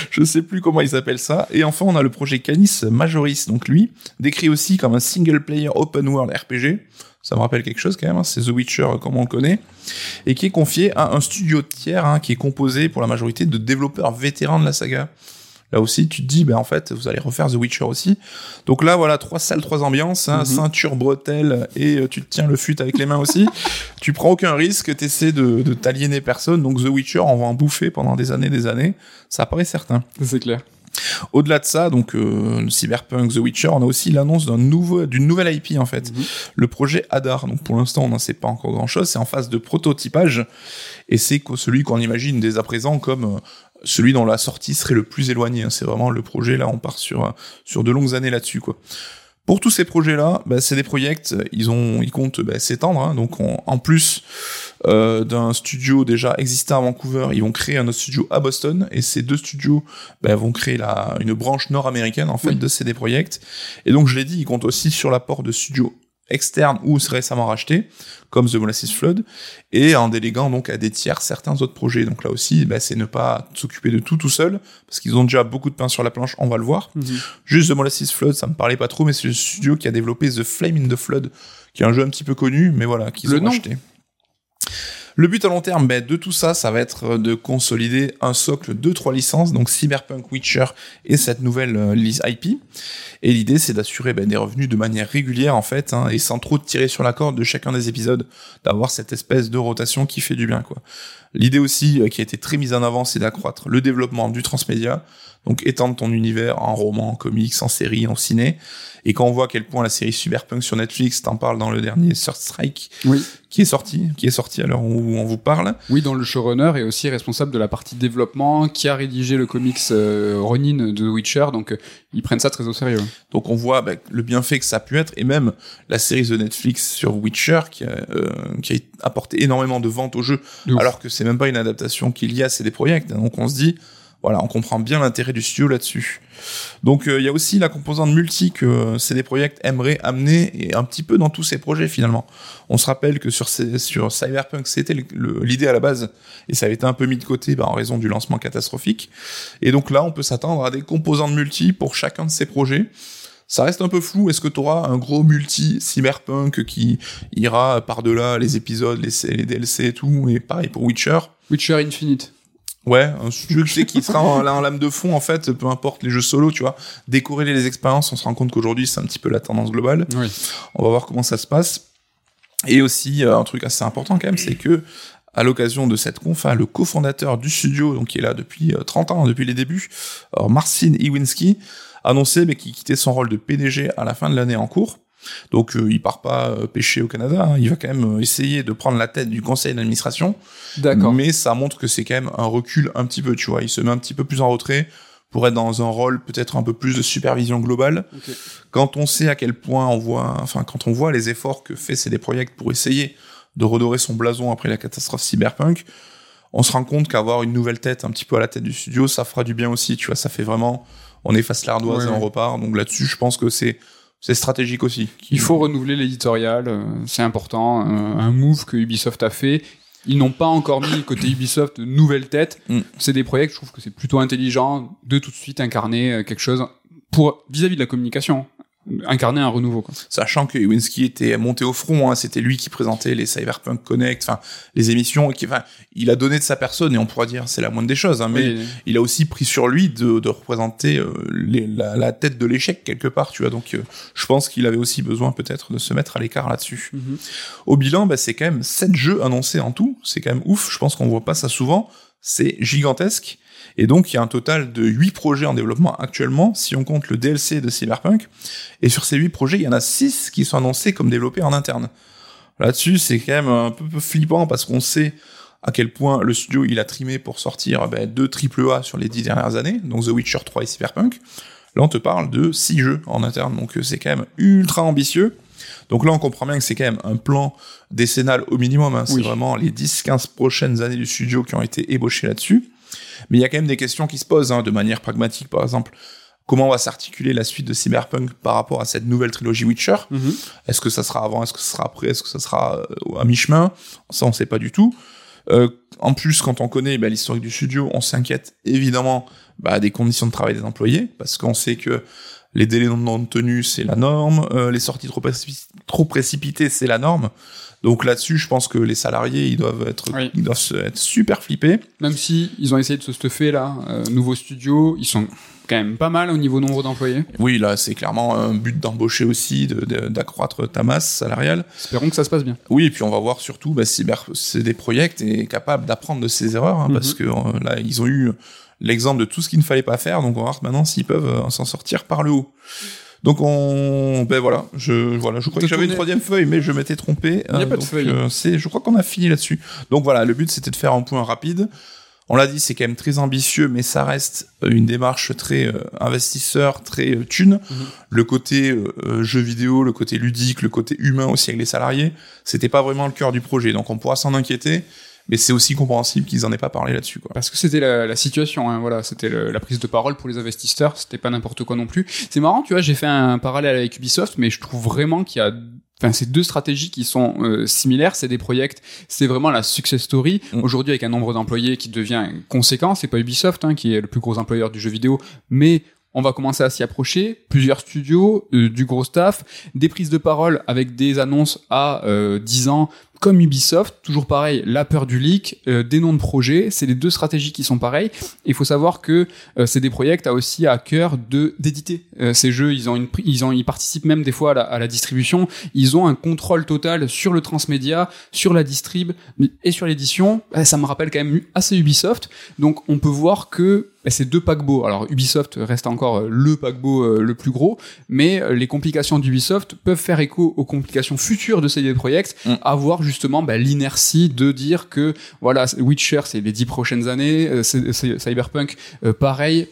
Je sais plus comment ils appellent ça. Et enfin, on a le projet Canis Majoris. Donc lui, décrit aussi comme un single player open world RPG. Ça me rappelle quelque chose quand même, hein. c'est The Witcher comme on le connaît. Et qui est confié à un studio tiers hein, qui est composé pour la majorité de développeurs vétérans de la saga. Là aussi, tu te dis, ben en fait, vous allez refaire The Witcher aussi. Donc là, voilà, trois salles, trois ambiances, hein, Mhm. ceinture, bretelle, et euh, tu te tiens le fut avec les mains aussi. tu prends aucun risque, t'essaies de, de t'aliéner personne. Donc The Witcher, on va en bouffer pendant des années, des années. Ça paraît certain. C'est clair. Au-delà de ça, donc euh, Cyberpunk, The Witcher, on a aussi l'annonce d'un nouveau, d'une nouvelle IP en fait, Mhm. le projet Hadar. Donc pour l'instant, on n'en sait pas encore grand-chose. C'est en phase de prototypage et c'est celui qu'on imagine dès à présent comme euh, celui dont la sortie serait le plus éloignée. hein. C'est vraiment le projet là, on part sur sur de longues années là-dessus quoi. Pour tous ces projets-là, bah, c'est des projets, ils ont, ils comptent bah, s'étendre. hein. donc, on- en plus euh, d'un studio déjà existant à Vancouver, ils vont créer un autre studio à Boston. Et ces deux studios bah, vont créer la, une branche nord-américaine en fait Oui. de CD Projekt. Et donc, je l'ai dit, ils comptent aussi sur l'apport de studios externes ou récemment rachetés, comme The Molasses Flood, et en déléguant donc à des tiers certains autres projets. Donc là aussi, bah, c'est ne pas s'occuper de tout tout seul, parce qu'ils ont déjà beaucoup de pain sur la planche, on va le voir. Juste The Molasses Flood, ça me parlait pas trop, mais c'est le studio qui a développé The Flame in the Flood, qui est un jeu un petit peu connu, mais voilà, qu'ils ont nom acheté. Le but à long terme ben, de tout ça, ça va être de consolider un socle de trois licences, donc Cyberpunk, Witcher et cette nouvelle euh, IP. Et l'idée, c'est d'assurer ben, des revenus de manière régulière, en fait, hein, et sans trop tirer sur la corde de chacun des épisodes, d'avoir cette espèce de rotation qui fait du bien, quoi. L'idée aussi, euh, qui a été très mise en avant, c'est d'accroître le développement du transmédia, donc étendre ton univers en roman, en comics, en série, en ciné. Et quand on voit à quel point la série Cyberpunk sur Netflix, t'en parle dans le dernier Third Strike, Oui. qui est sorti, qui est sorti à l'heure où on vous parle. Oui, dont le showrunner est aussi responsable de la partie développement, qui a rédigé le comics euh, Ronin de The Witcher, donc euh, ils prennent ça très au sérieux. Donc on voit bah, le bienfait que ça a pu être, et même la série de Netflix sur Witcher, qui a, euh, qui a apporté énormément de ventes au jeu, alors que c'est même pas une adaptation qu'il y a, c'est des projets. Donc on se dit, voilà, on comprend bien l'intérêt du studio là-dessus. Donc euh, il y a aussi la composante multi que euh, CD Projekt aimerait amener et un petit peu dans tous ses projets finalement. On se rappelle que sur, sur Cyberpunk c'était l'idée à la base et ça avait été un peu mis de côté bah, en raison du lancement catastrophique. Et donc là on peut s'attendre à des composantes multi pour chacun de ces projets. Ça reste un peu flou. Est-ce que tu auras un gros multi cyberpunk qui ira par-delà les épisodes, les, les DLC et tout, et pareil pour Witcher? Witcher Infinite. Ouais, un tu qui sera en, en lame de fond en fait, peu importe les jeux solo, tu vois. Décorréler les expériences, on se rend compte qu'aujourd'hui c'est un petit peu la tendance globale. Oui. On va voir comment ça se passe. Et aussi euh, un truc assez important quand même, c'est que à l'occasion de cette conf, hein, le cofondateur du studio, donc qui est là depuis euh, 30 ans, depuis les débuts, alors Marcin Iwinski, annoncé mais qu'il quittait son rôle de PDG à la fin de l'année en cours. Donc euh, il part pas euh, pêcher au Canada, hein. il va quand même euh, essayer de prendre la tête du conseil d'administration. D'accord. Mais ça montre que c'est quand même un recul un petit peu, tu vois. Il se met un petit peu plus en retrait pour être dans un rôle peut-être un peu plus de supervision globale. Quand on sait à quel point on voit, enfin, quand on voit les efforts que fait CD Projekt pour essayer de redorer son blason après la catastrophe cyberpunk, on se rend compte qu'avoir une nouvelle tête un petit peu à la tête du studio, ça fera du bien aussi, tu vois. Ça fait vraiment, on efface l'ardoise Ouais, et on ouais. repart. Donc là-dessus, je pense que c'est, c'est stratégique aussi. Il faut renouveler l'éditorial, euh, c'est important. euh, un move que Ubisoft a fait. Ils n'ont pas encore mis côté Ubisoft de nouvelles têtes. Mm. C'est des projets que je trouve que c'est plutôt intelligent de tout de suite incarner euh, quelque chose pour vis-à-vis de la communication, incarner un renouveau. Quoi. sachant que Iwinski était monté au front, hein, c'était lui qui présentait les Cyberpunk Connect, enfin les émissions, et qui, enfin, il a donné de sa personne et on pourra dire c'est la moindre des choses, hein, mais Oui, il a aussi pris sur lui de, de représenter euh, les- la, la tête de l'échec quelque part, tu vois. Donc euh, je pense qu'il avait aussi besoin peut-être de se mettre à l'écart là-dessus. Mhm. Au bilan, bah, c'est quand même sept jeux annoncés en tout, c'est quand même ouf. Je pense qu'on voit pas ça souvent, c'est gigantesque. Et donc, il y a un total de 8 projets en développement actuellement, si on compte le DLC de Cyberpunk. Et sur ces 8 projets, il y en a 6 qui sont annoncés comme développés en interne. Là-dessus, c'est quand même un peu, flippant parce qu'on sait à quel point le studio il a trimé pour sortir ben, deux AAA sur les 10 dernières années, donc The Witcher 3 et Cyberpunk. Là, on te parle de 6 jeux en interne, donc euh, c'est quand même ultra ambitieux. Donc là, on comprend bien que c'est quand même un plan décennal au minimum. hein. C'est Oui. vraiment les 10-15 prochaines années du studio qui ont été ébauchées là-dessus. Mais il y a quand même des questions qui se posent hein, de manière pragmatique. Par exemple, comment va s'articuler la suite de Cyberpunk par rapport à cette nouvelle trilogie Witcher? Mhm. Est-ce que ça sera avant? Est-ce que ça sera après? Est-ce que ça sera euh, à mi-chemin? Ça, on sait pas du tout. Euh, en plus, quand on connaît bah, l'historique du studio, on s'inquiète évidemment bah, des conditions de travail des employés, parce qu'on sait que les délais non tenus, c'est la norme, euh, les sorties trop, précipi- trop précipitées, c'est la norme. Donc là-dessus, je pense que les salariés, ils doivent être, Oui. ils doivent être super flippés. Même si ils ont essayé de se stuffer là, euh, nouveau studio, ils sont quand même pas mal au niveau nombre d'employés. Oui, là, c'est clairement un but d'embaucher aussi, de- de- d'accroître ta masse salariale. Espérons que ça se passe bien. Oui, et puis on va voir surtout bah, si c'est des projets et capable d'apprendre de ses erreurs, hein, Mhm. parce que euh, là, ils ont eu l'exemple de tout ce qu'il ne fallait pas faire, donc on va voir maintenant s'ils peuvent euh, s'en sortir par le haut. Donc on, ben voilà, je voilà, je crois que j'avais une troisième feuille, mais je m'étais trompé. Il y a Euh, pas de feuille. euh, c'est, je crois qu'on a fini là-dessus. Donc voilà, le but c'était de faire un point rapide. On l'a dit, c'est quand même très ambitieux, mais ça reste une démarche très euh, investisseur, très thune. Mhm. Le côté jeu vidéo, le côté ludique, le côté humain aussi avec les salariés, c'était pas vraiment le cœur du projet. Donc on pourra s'en inquiéter, mais c'est aussi compréhensible qu'ils en aient pas parlé là-dessus. Quoi. Parce que c'était la, la situation, hein, voilà, c'était le- la prise de parole pour les investisseurs, c'était pas n'importe quoi non plus. C'est marrant, tu vois, j'ai fait un parallèle avec Ubisoft, mais je trouve vraiment qu'il y a Enfin, ces deux stratégies qui sont euh, similaires, c'est des projets, c'est vraiment la success story. Mm. Aujourd'hui, avec un nombre d'employés qui devient conséquent, c'est pas Ubisoft hein, qui est le plus gros employeur du jeu vidéo, mais on va commencer à s'y approcher. Plusieurs studios, euh, du gros staff, des prises de parole avec des annonces à euh, 10 ans, comme Ubisoft. Toujours pareil, la peur du leak, euh, des noms de projets, c'est les deux stratégies qui sont pareilles. Il faut savoir que euh, des projets à aussi à cœur de d'éditer euh, ces jeux. Ils ont une, ils ont, ils participent même des fois à la, à la distribution. Ils ont un contrôle total sur le transmédia, sur la distrib et sur l'édition. Euh, Ça me rappelle quand même assez Ubisoft. Donc on peut voir que bah, ces deux paquebots. Alors Ubisoft reste encore le paquebot le plus gros, mais les complications d'Ubisoft peuvent faire écho aux complications futures de CD Projekt, Mm. avoir justement bah, l'inertie de dire que voilà Witcher c'est les dix prochaines années, euh, c'est- c'est- Cyberpunk euh, pareil,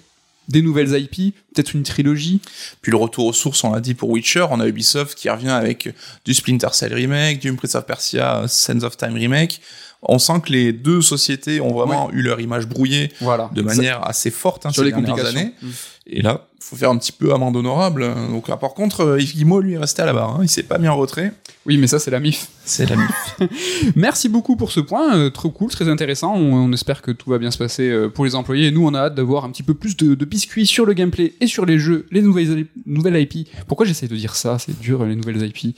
des nouvelles IP, peut-être une trilogie. Puis le retour aux sources, on l'a dit pour Witcher, on a Ubisoft qui revient avec du Splinter Cell remake, du Prince of Persia Sands of Time remake. On sent que les deux sociétés ont vraiment eu leur image brouillée Voilà. de manière assez forte hein, sur ces les dernières complications. années. Mm. Et là, faut faire un petit peu amende honorable. Donc là, par contre, euh, Yves Guillemot, lui, est resté à la barre. Hein. Il s'est pas mis en retrait. Oui, mais ça c'est la MIF. C'est la MIF. Merci beaucoup pour ce point, euh, trop cool, très intéressant. On, on espère que tout va bien se passer euh, pour les employés. Et nous, on a hâte d'avoir un petit peu plus de, de biscuits sur le gameplay et sur les jeux, les nouvelles, nouvelles IP. Pourquoi j'essaie de dire ça? C'est dur, les nouvelles IP.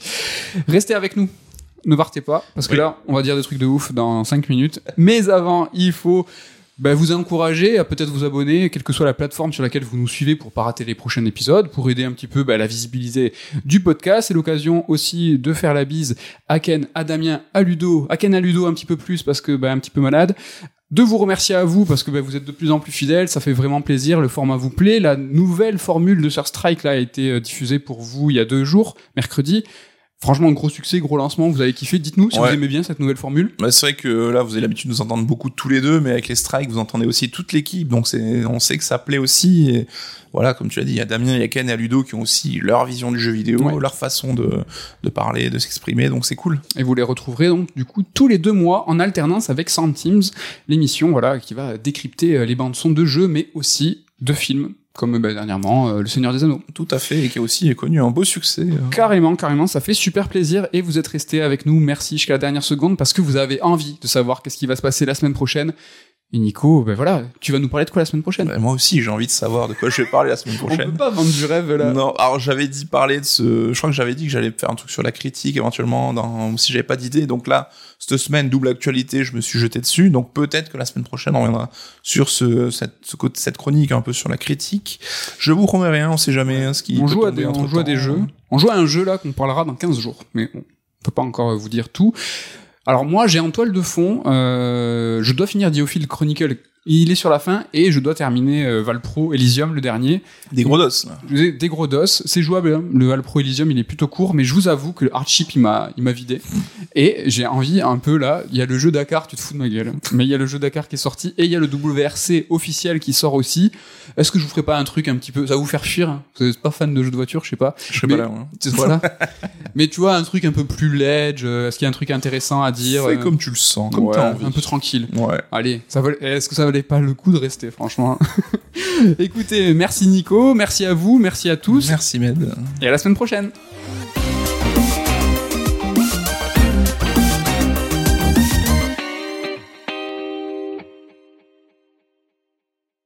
Restez avec nous. Ne partez pas, parce que Oui. là, on va dire des trucs de ouf dans 5 minutes. Mais avant, il faut bah, vous encourager à peut-être vous abonner, quelle que soit la plateforme sur laquelle vous nous suivez pour pas rater les prochains épisodes, pour aider un petit peu bah, la visibilité du podcast. C'est l'occasion aussi de faire la bise à Ken, à Damien, à Ludo, à Ken, à Ludo un petit peu plus parce que bah, un petit peu malade. De vous remercier à vous parce que bah, vous êtes de plus en plus fidèles, ça fait vraiment plaisir, le format vous plaît. La nouvelle formule de Sur Strike là a été euh, diffusée pour vous il y a deux jours, mercredi. Franchement, gros succès, gros lancement, vous avez kiffé. Dites-nous si Ouais. vous aimez bien cette nouvelle formule. Bah, c'est vrai que là, vous avez l'habitude de nous entendre beaucoup tous les deux, mais avec les strikes, vous entendez aussi toute l'équipe. Donc c'est, on sait que ça plaît aussi. Et voilà, comme tu l'as dit, il y a Damien, il y a Ken et a Ludo qui ont aussi leur vision du jeu vidéo, Ouais. leur façon de, de parler, de s'exprimer. Donc c'est cool. Et vous les retrouverez donc du coup tous les deux mois en alternance avec Teams, l'émission voilà qui va décrypter euh, les bandes son de jeux, mais aussi de films comme bah, dernièrement euh, Le Seigneur des Anneaux. Tout à fait, et qui aussi connu un beau succès. euh. Carrément, carrément, ça fait super plaisir et vous êtes restés avec nous. Merci jusqu'à la dernière seconde parce que vous avez envie de savoir qu'est-ce qui va se passer la semaine prochaine. Et Nico, ben voilà, tu vas nous parler de quoi la semaine prochaine? Bah, moi aussi, j'ai envie de savoir de quoi je vais parler la semaine On prochaine. peut pas vendre du rêve là. Non, alors j'avais dit parler de ce. Je crois que j'avais dit que j'allais faire un truc sur la critique éventuellement, dans... si j'avais pas d'idée. Donc là, cette semaine double actualité, je me suis jeté dessus. Donc peut-être que la semaine prochaine, on reviendra sur ce cette ce côté- cette chronique un peu sur la critique. Je vous promets rien, on sait jamais hein, ce qui. on joue, à des, on joue à des jeux. On joue à un jeu là qu'on parlera dans 15 jours, mais on peut pas encore vous dire tout. Alors moi, j'ai en toile de fond, euh, je dois finir Diophile Chronicle. Il est sur la fin et je dois terminer euh, Valpro Elysium le dernier. Des gros dos. Des, des gros dos, c'est jouable. hein. Le Valpro Elysium, il est plutôt court, mais je vous avoue que le hardship, il m'a, il m'a vidé. Et j'ai envie un peu là. Il y a le jeu Dakar, tu te fous de ma gueule. Mais il y a le jeu Dakar qui est sorti et il y a le WRC officiel qui sort aussi. Est-ce que je vous ferai pas un truc un petit peu, ça va vous faire fuir hein Vous êtes pas fan de jeux de voiture, je sais pas. Je serais Mais- pas là. moi. C'est- Voilà. mais tu vois, un truc un peu plus ledge. euh, Est-ce qu'il y a un truc intéressant à dire Fais euh, comme tu le sens, comme ouais, t'as envie. un peu tranquille. Ouais. Allez, ça valait- est-ce que ça valait pas le coup de rester, franchement Écoutez, merci Nico, merci à vous, merci à tous, Merci Med. et à la semaine prochaine.